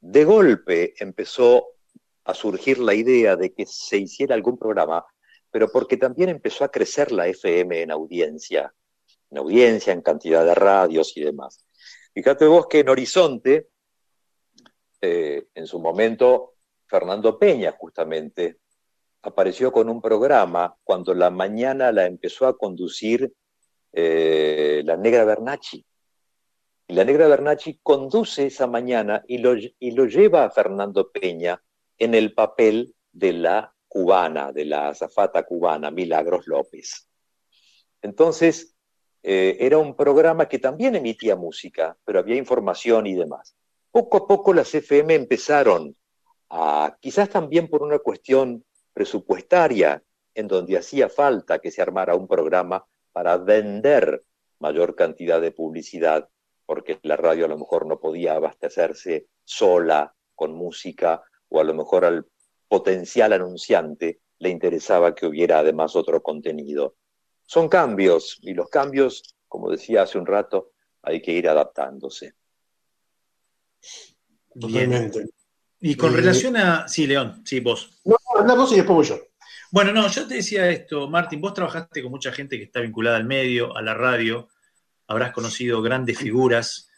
De golpe empezó a surgir la idea de que se hiciera algún programa, pero porque también empezó a crecer la FM en audiencia, en audiencia, en cantidad de radios y demás. Fíjate vos que en Horizonte, eh, en su momento, Fernando Peña justamente apareció con un programa cuando la mañana la empezó a conducir eh, la Negra Bernacci. Y la Negra Bernacci conduce esa mañana y lo, y lo lleva a Fernando Peña en el papel de la cubana, de la azafata cubana, Milagros López. Entonces, eh, era un programa que también emitía música, pero había información y demás. Poco a poco las FM empezaron quizás también por una cuestión presupuestaria, en donde hacía falta que se armara un programa para vender mayor cantidad de publicidad, porque la radio a lo mejor no podía abastecerse sola con música, o a lo mejor al potencial anunciante le interesaba que hubiera además otro contenido son cambios y los cambios, como decía hace un rato, hay que ir adaptándose. Totalmente. Y con eh, relación a. Sí, León, sí, vos. No, anda vos y después yo. Bueno, no, yo te decía esto, Martín, vos trabajaste con mucha gente que está vinculada al medio, a la radio, habrás conocido grandes figuras.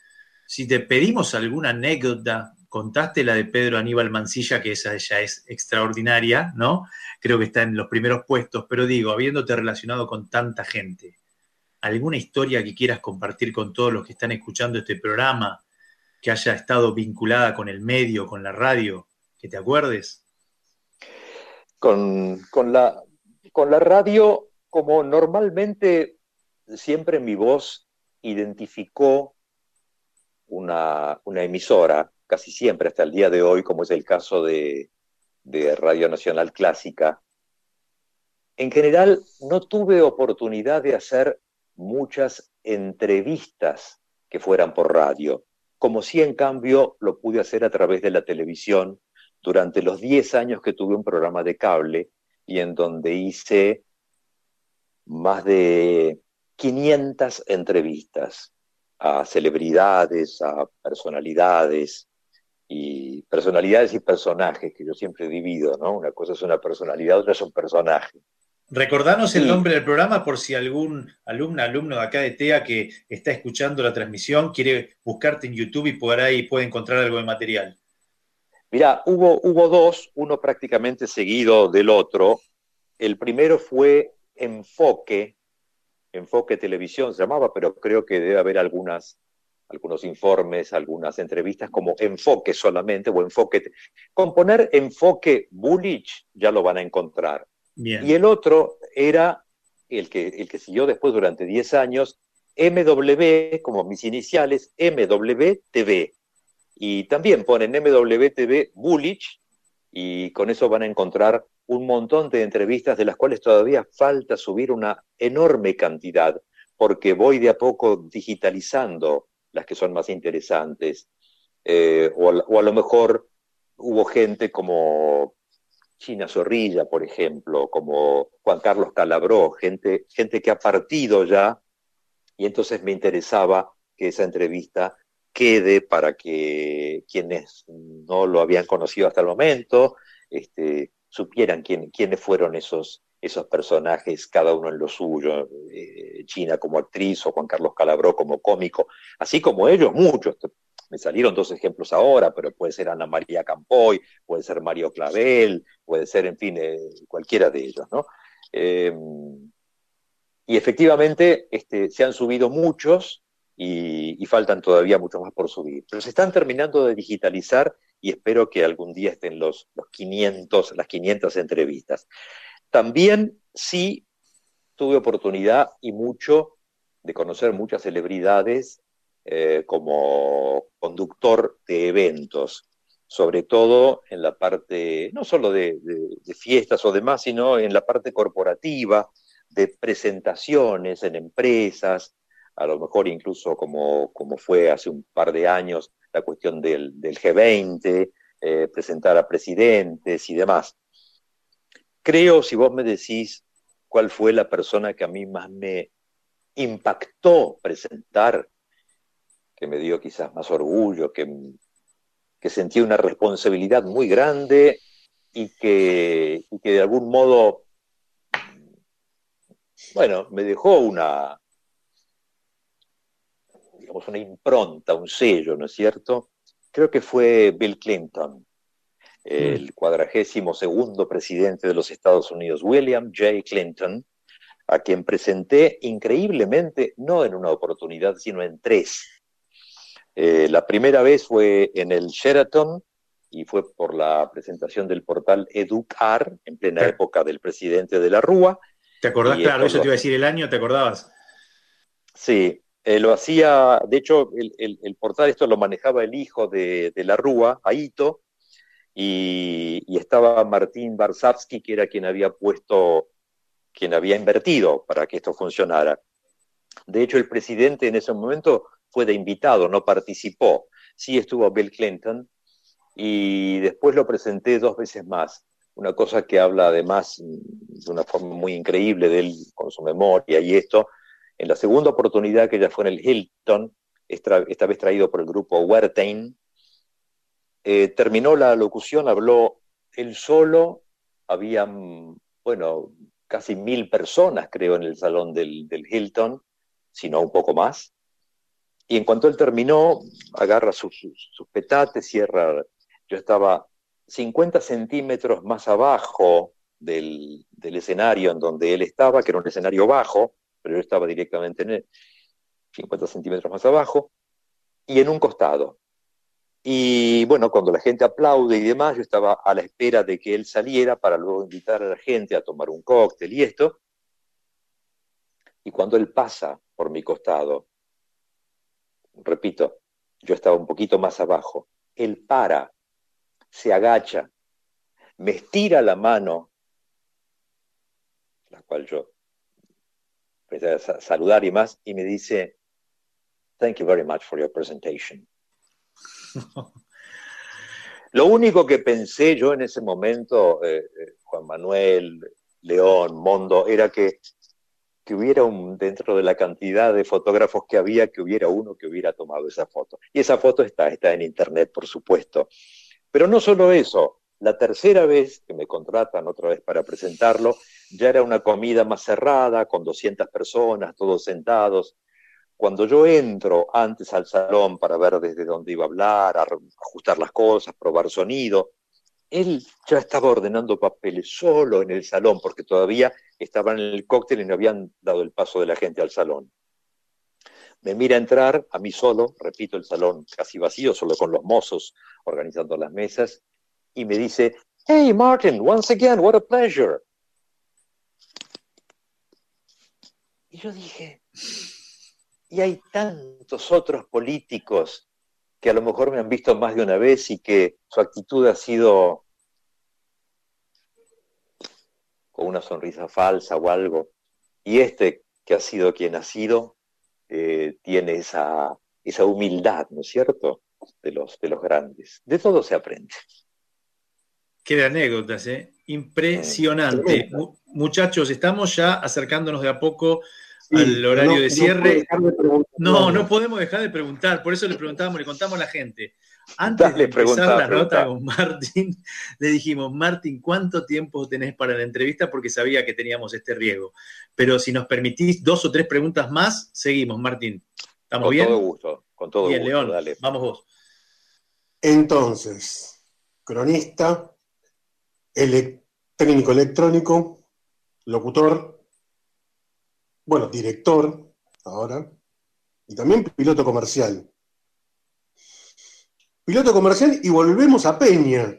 Si te pedimos alguna anécdota contaste la de Pedro Aníbal Mancilla, que esa ya es extraordinaria, ¿no? Creo que está en los primeros puestos, pero digo, habiéndote relacionado con tanta gente, ¿alguna historia que quieras compartir con todos los que están escuchando este programa, que haya estado vinculada con el medio, con la radio, que te acuerdes? Con, la, radio, como normalmente siempre mi voz identificó una emisora, casi siempre hasta el día de hoy, como es el caso de, Radio Nacional Clásica, en general no tuve oportunidad de hacer muchas entrevistas que fueran por radio, como si en cambio lo pude hacer a través de la televisión durante los 10 años que tuve un programa de cable y en donde hice más de 500 entrevistas a celebridades, a personalidades, y personalidades y personajes, que yo siempre divido, ¿no? Una cosa es una personalidad, otra es un personaje. Recordanos el nombre del programa por si algún alumno, alumno de acá de TEA que está escuchando la transmisión quiere buscarte en YouTube y por ahí puede encontrar algo de material. Mira, hubo, hubo dos, uno prácticamente seguido del otro. El primero fue Enfoque, Enfoque Televisión se llamaba, pero creo que debe haber algunas algunos informes, algunas entrevistas como enfoque solamente o enfoque. Con poner enfoque Bullich ya lo van a encontrar. Y el otro era el que, el que siguió después durante 10 años, MW, como mis iniciales, MWTV. Y también ponen MWTV Bullich y con eso van a encontrar un montón de entrevistas de las cuales todavía falta subir una enorme cantidad, porque voy de a poco digitalizando las que son más interesantes. Eh, o, a lo mejor hubo gente como China Zorrilla, por ejemplo, como Juan Carlos Calabró, gente, gente que ha partido ya, y entonces me interesaba que esa entrevista quede para que quienes no lo habían conocido hasta el momento este, supieran quién, quiénes fueron esos, esos personajes, cada uno en lo suyo, eh, China como actriz o Juan Carlos Calabró como cómico, así como ellos, muchos. Me salieron dos ejemplos ahora, pero puede ser Ana María Campoy, puede ser Mario Clavel, puede ser, en fin, eh, cualquiera de ellos, ¿no? Eh, y efectivamente este, se han subido muchos y, faltan todavía muchos más por subir. Pero se están terminando de digitalizar y espero que algún día estén los, los 500, las 500 entrevistas. También sí tuve oportunidad y mucho de conocer muchas celebridades eh, como conductor de eventos, sobre todo en la parte, no solo de, fiestas o demás, sino en la parte corporativa, de presentaciones en empresas, a lo mejor incluso como, como fue hace un par de años la cuestión del, G20, eh, presentar a presidentes y demás. Creo, si vos me decís cuál fue la persona que a mí más me impactó presentar, que me dio quizás más orgullo, que, que sentí una responsabilidad muy grande y que, y que de algún modo, bueno, me dejó una, digamos, una impronta, un sello, ¿no es cierto? Creo que fue Bill Clinton el mm. cuadragésimo segundo presidente de los Estados Unidos, William J. Clinton, a quien presenté increíblemente, no en una oportunidad, sino en tres. Eh, la primera vez fue en el Sheraton y fue por la presentación del portal Educar, en plena época del presidente de la Rúa. ¿Te acordás? Claro, eso te iba a decir el año, ¿te acordabas? Sí, eh, lo hacía, de hecho, el, portal esto lo manejaba el hijo de, de la Rúa, Aito, y, estaba Martín Barsavsky, que era quien había puesto, quien había invertido para que esto funcionara. De hecho, el presidente en ese momento fue de invitado, no participó. Sí estuvo Bill Clinton y después lo presenté dos veces más. Una cosa que habla además de una forma muy increíble de él con su memoria y esto. En la segunda oportunidad que ya fue en el Hilton, esta, vez traído por el grupo Wertheim, eh, terminó la locución, habló él solo, había, bueno, casi mil personas, creo, en el salón del, Hilton, si no un poco más. Y en cuanto él terminó, agarra sus, petates, cierra. Yo estaba 50 centímetros más abajo del, escenario en donde él estaba, que era un escenario bajo, pero yo estaba directamente en él, 50 centímetros más abajo, y en un costado. Y bueno, cuando la gente aplaude y demás, yo estaba a la espera de que él saliera para luego invitar a la gente a tomar un cóctel y esto. Y cuando él pasa por mi costado, repito, yo estaba un poquito más abajo, él para, se agacha, me estira la mano, la cual yo empecé a saludar y más, y me dice, Thank you very much for your presentation. Lo único que pensé yo en ese momento, eh, eh, Juan Manuel, León, Mondo, era que, que hubiera un, dentro de la cantidad de fotógrafos que había, que hubiera uno que hubiera tomado esa foto. Y esa foto está, está en internet, por supuesto. Pero no solo eso, la tercera vez que me contratan otra vez para presentarlo, ya era una comida más cerrada, con 200 personas, todos sentados. Cuando yo entro antes al salón para ver desde dónde iba a hablar, ajustar las cosas, probar sonido, él ya estaba ordenando papeles solo en el salón porque todavía estaban en el cóctel y no habían dado el paso de la gente al salón. Me mira entrar, a mí solo, repito, el salón casi vacío, solo con los mozos organizando las mesas, y me dice, Hey Martin, once again, what a pleasure. Y yo dije, y hay tantos otros políticos que a lo mejor me han visto más de una vez y que su actitud ha sido con una sonrisa falsa o algo. Y este, que ha sido quien ha sido, eh, tiene esa, esa humildad, ¿no es cierto?, de los, de los grandes. De todo se aprende. Qué de anécdotas, ¿eh? Impresionante. Muchachos, estamos ya acercándonos de a poco al horario de cierre. No, no, podemos dejar de preguntar, por eso le preguntábamos, le contamos a la gente. Antes de empezar la nota con Martín, le dijimos, Martín, ¿cuánto tiempo tenés para la entrevista? Porque sabía que teníamos este riesgo. Pero si nos permitís dos o tres preguntas más, seguimos, Martín. ¿Estamos bien? Con todo gusto, con todo bien, gusto. León, dale. vamos vos. Entonces, cronista, técnico electrónico, locutor, bueno, director ahora, y también piloto comercial. Piloto comercial y volvemos a Peña,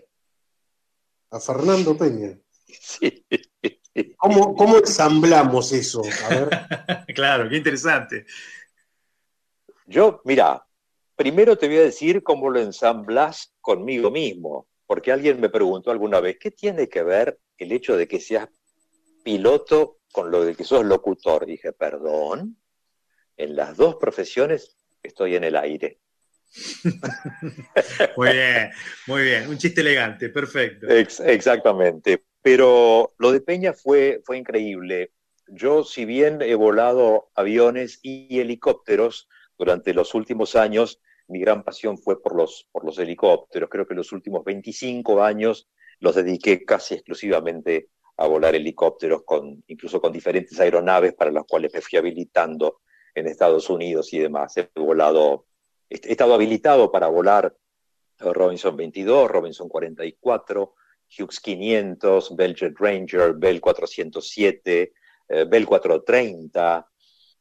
a Fernando Peña. Sí. ¿Cómo, ¿Cómo, ensamblamos eso? A ver. claro, qué interesante. Yo, mira, primero te voy a decir cómo lo ensamblas conmigo mismo, porque alguien me preguntó alguna vez, ¿qué tiene que ver el hecho de que seas piloto con lo de que sos locutor? Dije, perdón, en las dos profesiones estoy en el aire. muy bien, muy bien. Un chiste elegante, perfecto. exactamente. Pero lo de Peña fue, fue increíble. Yo, si bien he volado aviones y helicópteros durante los últimos años, mi gran pasión fue por los, por los helicópteros. Creo que los últimos 25 años los dediqué casi exclusivamente a volar helicópteros, con, incluso con diferentes aeronaves para las cuales me fui habilitando en Estados Unidos y demás. He volado he estado habilitado para volar Robinson 22, Robinson 44, Hughes 500, Bell Jet Ranger, Bell 407, eh, Bell 430,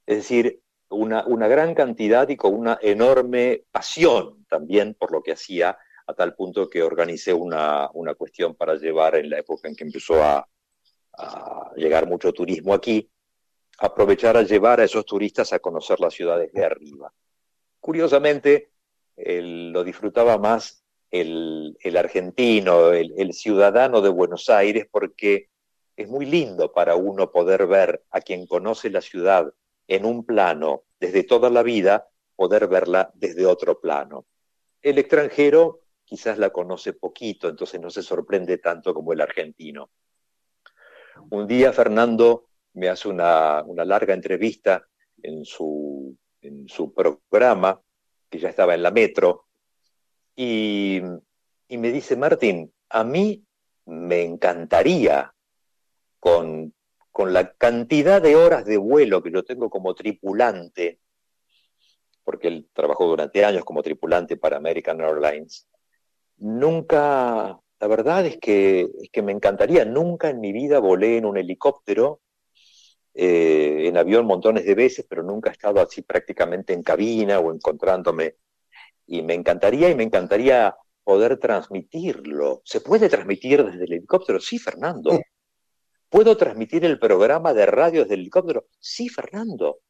es decir, una, una, gran cantidad y con una enorme pasión también por lo que hacía, a tal punto que organicé una, una cuestión para llevar en la época en que empezó a, a llegar mucho turismo aquí, aprovechar a llevar a esos turistas a conocer las ciudades de arriba. Curiosamente, lo disfrutaba más el, argentino, el, ciudadano de Buenos Aires, porque es muy lindo para uno poder ver a quien conoce la ciudad en un plano desde toda la vida, poder verla desde otro plano. El extranjero quizás la conoce poquito, entonces no se sorprende tanto como el argentino. Un día Fernando me hace una larga entrevista en su programa, que ya estaba en la metro, y, me dice, Martín, a mí me encantaría con, con la cantidad de horas de vuelo que yo tengo como tripulante, porque él trabajó durante años como tripulante para American Airlines, nunca, la verdad es que, es que me encantaría, nunca en mi vida volé en un helicóptero eh, en avión montones de veces, pero nunca he estado así prácticamente en cabina o encontrándome. Y me encantaría y me encantaría poder transmitirlo. ¿Se puede transmitir desde el helicóptero? Sí, Fernando. ¿Puedo transmitir el programa de radio desde el helicóptero? Sí, Fernando.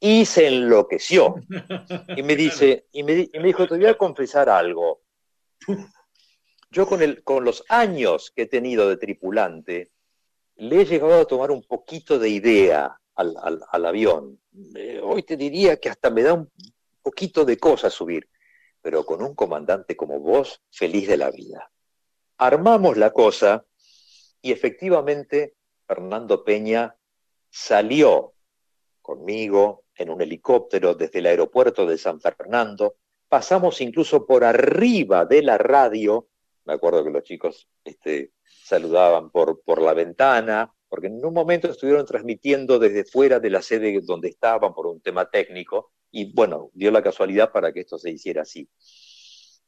Y se enloqueció. Y me dice, y me, y me dijo, te voy a confesar algo. Yo con, los años que he tenido de tripulante, le he llegado a tomar un poquito de idea al, avión. Eh, hoy te diría que hasta me da un poquito de cosa subir, pero con un comandante como vos, feliz de la vida. Armamos la cosa y efectivamente Fernando Peña salió conmigo en un helicóptero desde el aeropuerto de San Fernando, pasamos incluso por arriba de la radio, me acuerdo que los chicos este, saludaban por, por la ventana, porque en un momento estuvieron transmitiendo desde fuera de la sede donde estaban por un tema técnico, y bueno, dio la casualidad para que esto se hiciera así.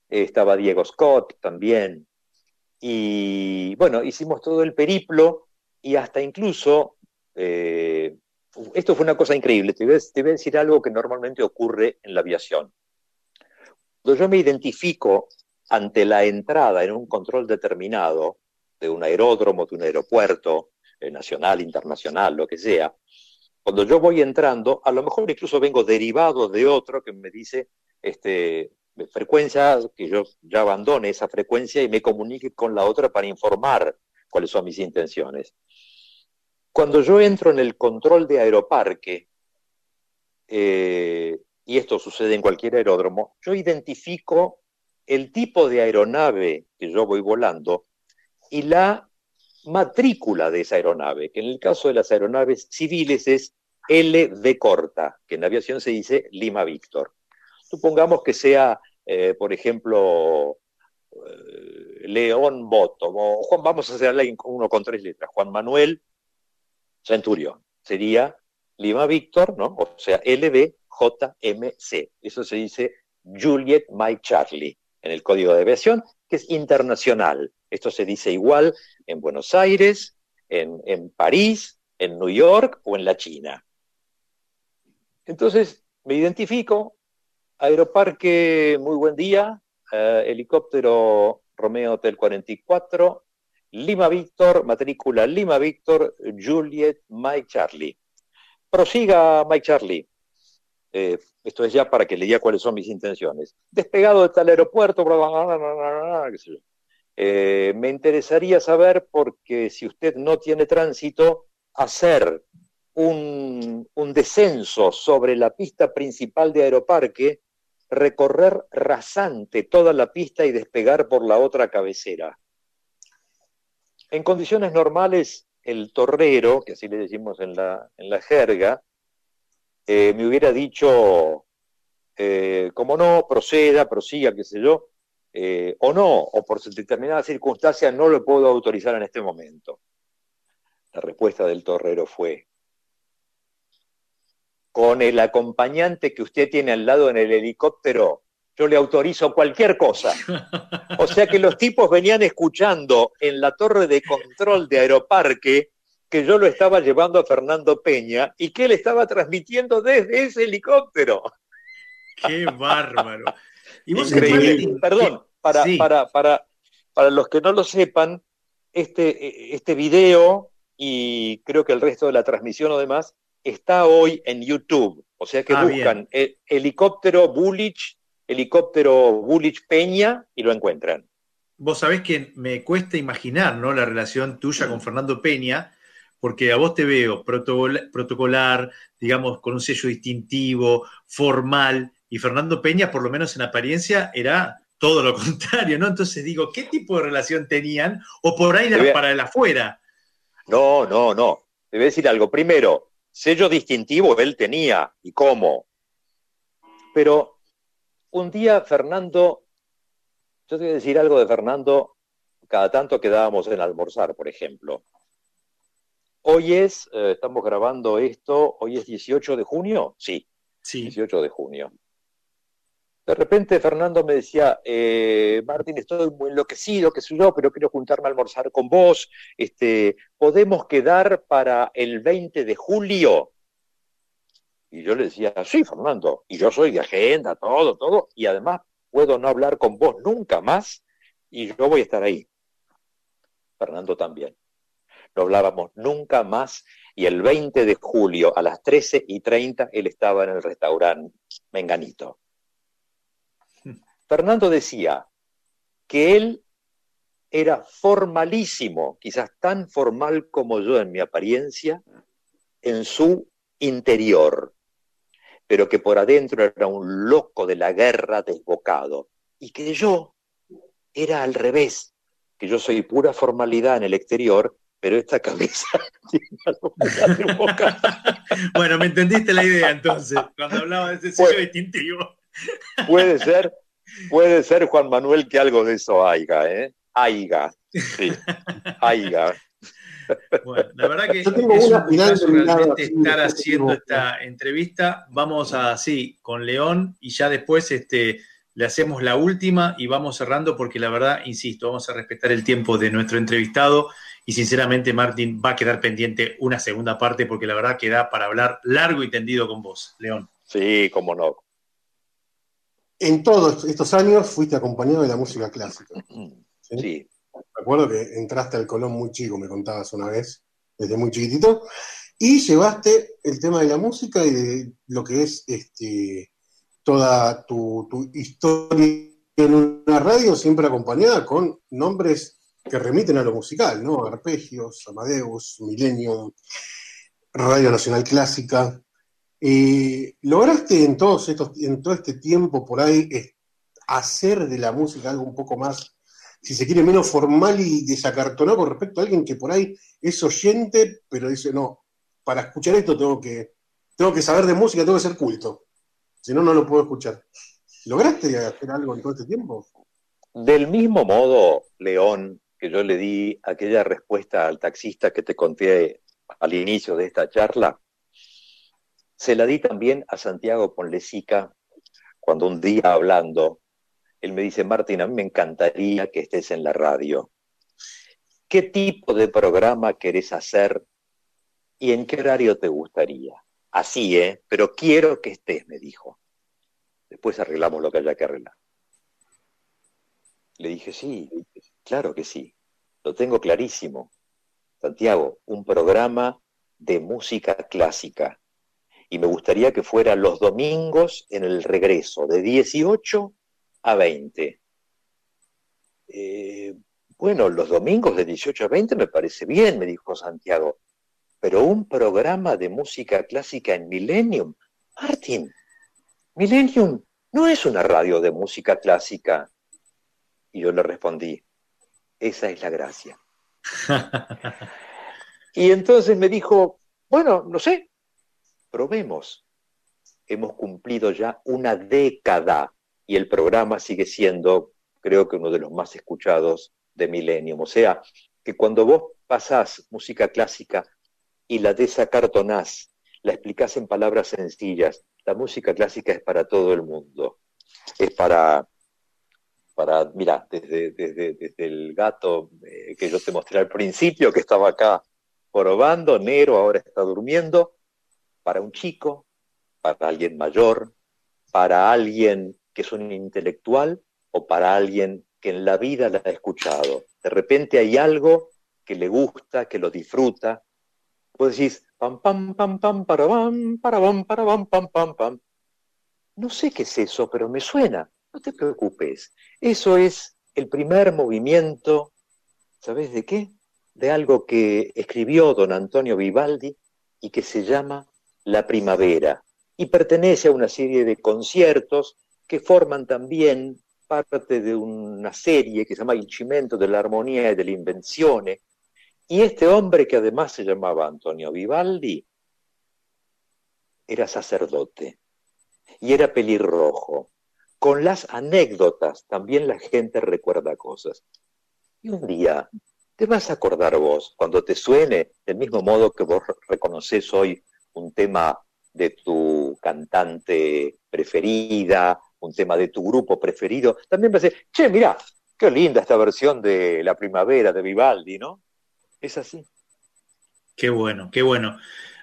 Estaba Diego Scott también, y bueno, hicimos todo el periplo y hasta incluso, eh, esto fue una cosa increíble, te voy, a, te voy, a, decir algo que normalmente ocurre en la aviación. Cuando yo me identifico ante la entrada en un control determinado, de un aeródromo, de un aeropuerto, eh, nacional, internacional, lo que sea, cuando yo voy entrando, a lo mejor incluso vengo derivado de otro que me dice, este, frecuencia, que yo ya abandone esa frecuencia y me comunique con la otra para informar cuáles son mis intenciones. Cuando yo entro en el control de aeroparque, eh, y esto sucede en cualquier aeródromo, yo identifico el tipo de aeronave que yo voy volando y la matrícula de esa aeronave, que en el caso de las aeronaves civiles es LV corta, que en aviación se dice Lima Víctor. Supongamos que sea, eh, por ejemplo, eh, León Boto, o Juan, vamos a hacerle uno con tres letras, Juan Manuel Centurión. Sería Lima Víctor, ¿no? O sea, LBJMC. Eso se dice Juliet Mike Charlie en el código de aviación, que es internacional. Esto se dice igual en Buenos Aires, en, París, en New York o en la China. Entonces, me identifico, Aeroparque, muy buen día, eh, helicóptero Romeo Hotel 44, Lima Víctor, matrícula Lima Víctor, Juliet, Mike Charlie. Prosiga, Mike Charlie. Eh, esto es ya para que le diga cuáles son mis intenciones. Despegado de tal aeropuerto, me interesaría saber, porque si usted no tiene tránsito, hacer un, un descenso sobre la pista principal de Aeroparque, recorrer rasante toda la pista y despegar por la otra cabecera. En condiciones normales, el torrero, que así le decimos en la, en la jerga, eh, me hubiera dicho, eh, como no, proceda, prosiga, qué sé yo, eh, o no, o por determinadas circunstancias no lo puedo autorizar en este momento. La respuesta del torrero fue, con el acompañante que usted tiene al lado en el helicóptero, yo le autorizo cualquier cosa. O sea que los tipos venían escuchando en la torre de control de Aeroparque que yo lo estaba llevando a Fernando Peña y que él estaba transmitiendo desde ese helicóptero. ¡Qué bárbaro! Increíble. Perdón, para, para, para, para los que no lo sepan, este, este video y creo que el resto de la transmisión o demás está hoy en YouTube. O sea que ah, buscan el, helicóptero Bullich, helicóptero Bullich Peña y lo encuentran. Vos sabés que me cuesta imaginar ¿no? la relación tuya con Fernando Peña, porque a vos te veo protocolar, digamos, con un sello distintivo, formal, y Fernando Peña, por lo menos en apariencia, era todo lo contrario, ¿no? Entonces digo, ¿qué tipo de relación tenían? O por ahí para el afuera. No, no, no. Te voy a decir algo. Primero, sello distintivo él tenía, ¿y cómo? Pero un día Fernando, yo te voy a decir algo de Fernando, cada tanto quedábamos en almorzar, por ejemplo. Hoy es, eh, estamos grabando esto, hoy es 18 de junio, sí, sí. 18 de junio. De repente Fernando me decía, eh, Martín, estoy muy enloquecido, qué sé yo, pero quiero juntarme a almorzar con vos. Este, ¿Podemos quedar para el 20 de julio? Y yo le decía, sí, Fernando, y yo soy de agenda, todo, todo, y además puedo no hablar con vos nunca más, y yo voy a estar ahí. Fernando también. No hablábamos nunca más, y el 20 de julio a las 13 y 30 él estaba en el restaurante Menganito. Fernando decía que él era formalísimo, quizás tan formal como yo en mi apariencia, en su interior, pero que por adentro era un loco de la guerra desbocado, y que yo era al revés, que yo soy pura formalidad en el exterior, pero esta cabeza tiene bueno, me entendiste la idea entonces, cuando hablaba de ese sello distintivo. puede ser, Puede ser, Juan Manuel, que algo de eso haya, ¿eh? Haiga, sí, haiga. Bueno, la verdad que es un gustazo realmente estar haciendo esta entrevista. Vamos así con León y ya después este, le hacemos la última y vamos cerrando porque la verdad, insisto, vamos a respetar el tiempo de nuestro entrevistado y sinceramente Martín va a quedar pendiente una segunda parte porque la verdad queda para hablar largo y tendido con vos, León. Sí, cómo no, en todos estos años fuiste acompañado de la música clásica. ¿sí? Recuerdo que entraste al Colón muy chico, me contabas una vez, desde muy chiquitito, y llevaste el tema de la música y de lo que es este, toda tu, historia en una radio, siempre acompañada con nombres que remiten a lo musical, ¿no? Arpegios, Amadeus, Millennium, Radio Nacional Clásica. Eh, ¿Lograste en, todo este tiempo por ahí hacer de la música algo un poco más, si se quiere, menos formal y desacartonado con respecto a alguien que por ahí es oyente, pero dice, no, para escuchar esto tengo que, tengo que saber de música, tengo que ser culto. Si no, no lo puedo escuchar. ¿Lograste hacer algo en todo este tiempo? Del mismo modo, León, que yo le di aquella respuesta al taxista que te conté al inicio de esta charla, se la di también a Santiago Ponlesica cuando un día hablando, él me dice, Martín, a mí me encantaría que estés en la radio. ¿Qué tipo de programa querés hacer y en qué horario te gustaría? Así, ¿eh? Pero quiero que estés, me dijo. Después arreglamos lo que haya que arreglar. Le dije, sí, claro que sí. Lo tengo clarísimo. Santiago, un programa de música clásica. Y me gustaría que fuera los domingos en el regreso, de 18 a 20. Eh, bueno, los domingos de 18 a 20 me parece bien, me dijo Santiago. Pero un programa de música clásica en Millennium. Martín, Millennium no es una radio de música clásica. Y yo le respondí, esa es la gracia. y entonces me dijo, bueno, no sé, probemos. Hemos cumplido ya una década y el programa sigue siendo, creo que uno de los más escuchados de Millennium. O sea, que cuando vos pasás música clásica y la desacartonás, la explicás en palabras sencillas, la música clásica es para todo el mundo. Es para, para mira, desde, desde, el gato eh, que yo te mostré al principio, que estaba acá probando, Nero ahora está durmiendo, para un chico, para alguien mayor, para alguien que es un intelectual o para alguien que en la vida la ha escuchado. De repente hay algo que le gusta, que lo disfruta. Vos decís, pam, pam, pam, pam, para pam, para pam, para pam, pam, pam, pam. No sé qué es eso, pero me suena. No te preocupes. Eso es el primer movimiento, ¿sabes de qué? De algo que escribió don Antonio Vivaldi y que se llama La Primavera y pertenece a una serie de conciertos que forman también parte de una serie que se llama Il cimento della armonía e dell'invenzione. Y este hombre, que además se llamaba Antonio Vivaldi, era sacerdote y era pelirrojo. Con las anécdotas también la gente recuerda cosas. Y un día te vas a acordar vos, cuando te suene, del mismo modo que vos reconoces hoy un tema de tu cantante preferida un tema de tu grupo preferido, también va a ser, che, mira, qué linda esta versión de La Primavera de Vivaldi, ¿no? Es así. Qué bueno, qué bueno.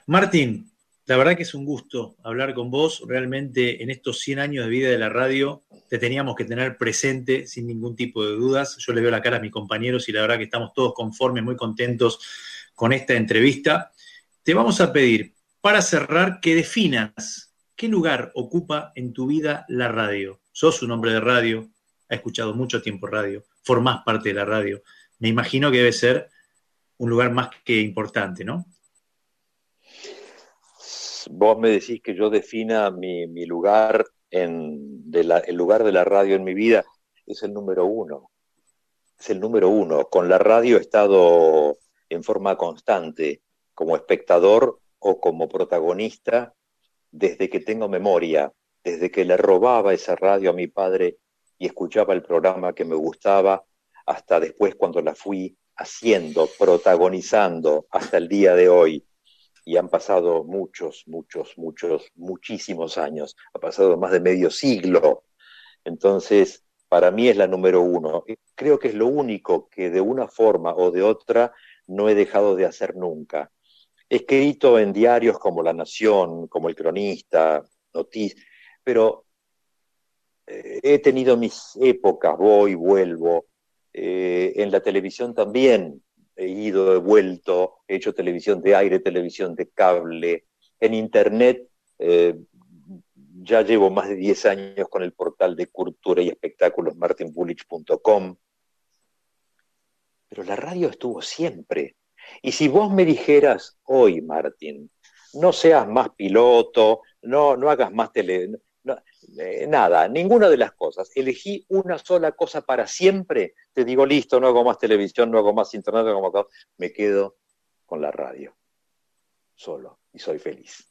Martín, la verdad que es un gusto hablar con vos. Realmente en estos 100 años de vida de la radio te teníamos que tener presente sin ningún tipo de dudas. Yo le veo la cara a mis compañeros y la verdad que estamos todos conformes, muy contentos con esta entrevista. Te vamos a pedir, para cerrar, que definas ¿Qué lugar ocupa en tu vida la radio? Sos un hombre de radio, has escuchado mucho tiempo radio, formás parte de la radio. Me imagino que debe ser un lugar más que importante, ¿no? Vos me decís que yo defina mi, lugar en el lugar de la radio en mi vida, es el número uno. Es el número uno. Con la radio he estado en forma constante, como espectador o como protagonista desde que tengo memoria, desde que le robaba esa radio a mi padre y escuchaba el programa que me gustaba, hasta después cuando la fui haciendo, protagonizando hasta el día de hoy. Y han pasado muchos, muchos, muchos, muchísimos años. Ha pasado más de medio siglo. Entonces, para mí es la número uno. Creo que es lo único que de una forma o de otra no he dejado de hacer nunca escrito en diarios como La Nación, como El Cronista, Noticias, pero eh, he tenido mis épocas, voy, vuelvo. Eh, en la televisión también he ido, he vuelto, he hecho televisión de aire, televisión de cable. En Internet eh, ya llevo más de 10 años con el portal de cultura y espectáculos martinbulich.com. pero la radio estuvo siempre. Y si vos me dijeras hoy, Martín, no seas más piloto, no, no hagas más tele, eh, nada, ninguna de las cosas. Elegí una sola cosa para siempre. Te digo, listo, no hago más televisión, no hago más internet, no hago más... Me quedo con la radio, solo, y soy feliz.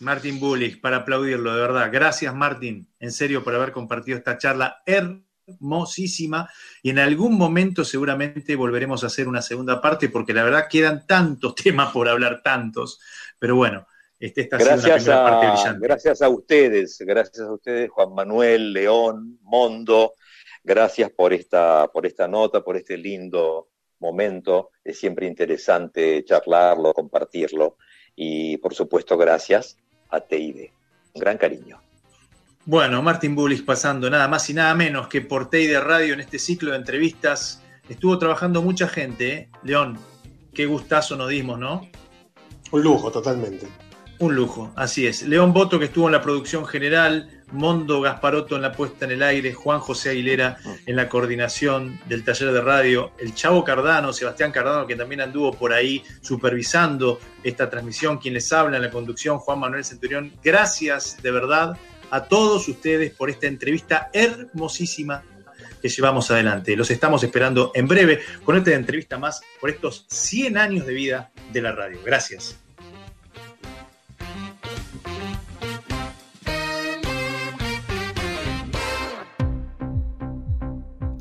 Martín Bullich, para aplaudirlo, de verdad. Gracias, Martín, en serio, por haber compartido esta charla hermosísima. Y en algún momento seguramente volveremos a hacer una segunda parte, porque la verdad quedan tantos temas por hablar, tantos. Pero bueno, este, esta gracias a, parte brillante. Gracias a ustedes, gracias a ustedes, Juan Manuel, León, Mondo. Gracias por esta, por esta nota, por este lindo momento. Es siempre interesante charlarlo, compartirlo. Y por supuesto, gracias a TID. Un gran cariño. Bueno, Martín Bullis pasando nada más y nada menos que por TID Radio en este ciclo de entrevistas. Estuvo trabajando mucha gente, ¿eh? León, qué gustazo nos dimos, ¿no? Un lujo, totalmente. Un lujo, así es. León Boto, que estuvo en la producción general, Mondo Gasparotto en la puesta en el aire, Juan José Aguilera en la coordinación del taller de radio, el Chavo Cardano, Sebastián Cardano, que también anduvo por ahí supervisando esta transmisión, quien les habla en la conducción, Juan Manuel Centurión. Gracias de verdad a todos ustedes por esta entrevista hermosísima que llevamos adelante. Los estamos esperando en breve con esta entrevista más por estos 100 años de vida de la radio. Gracias.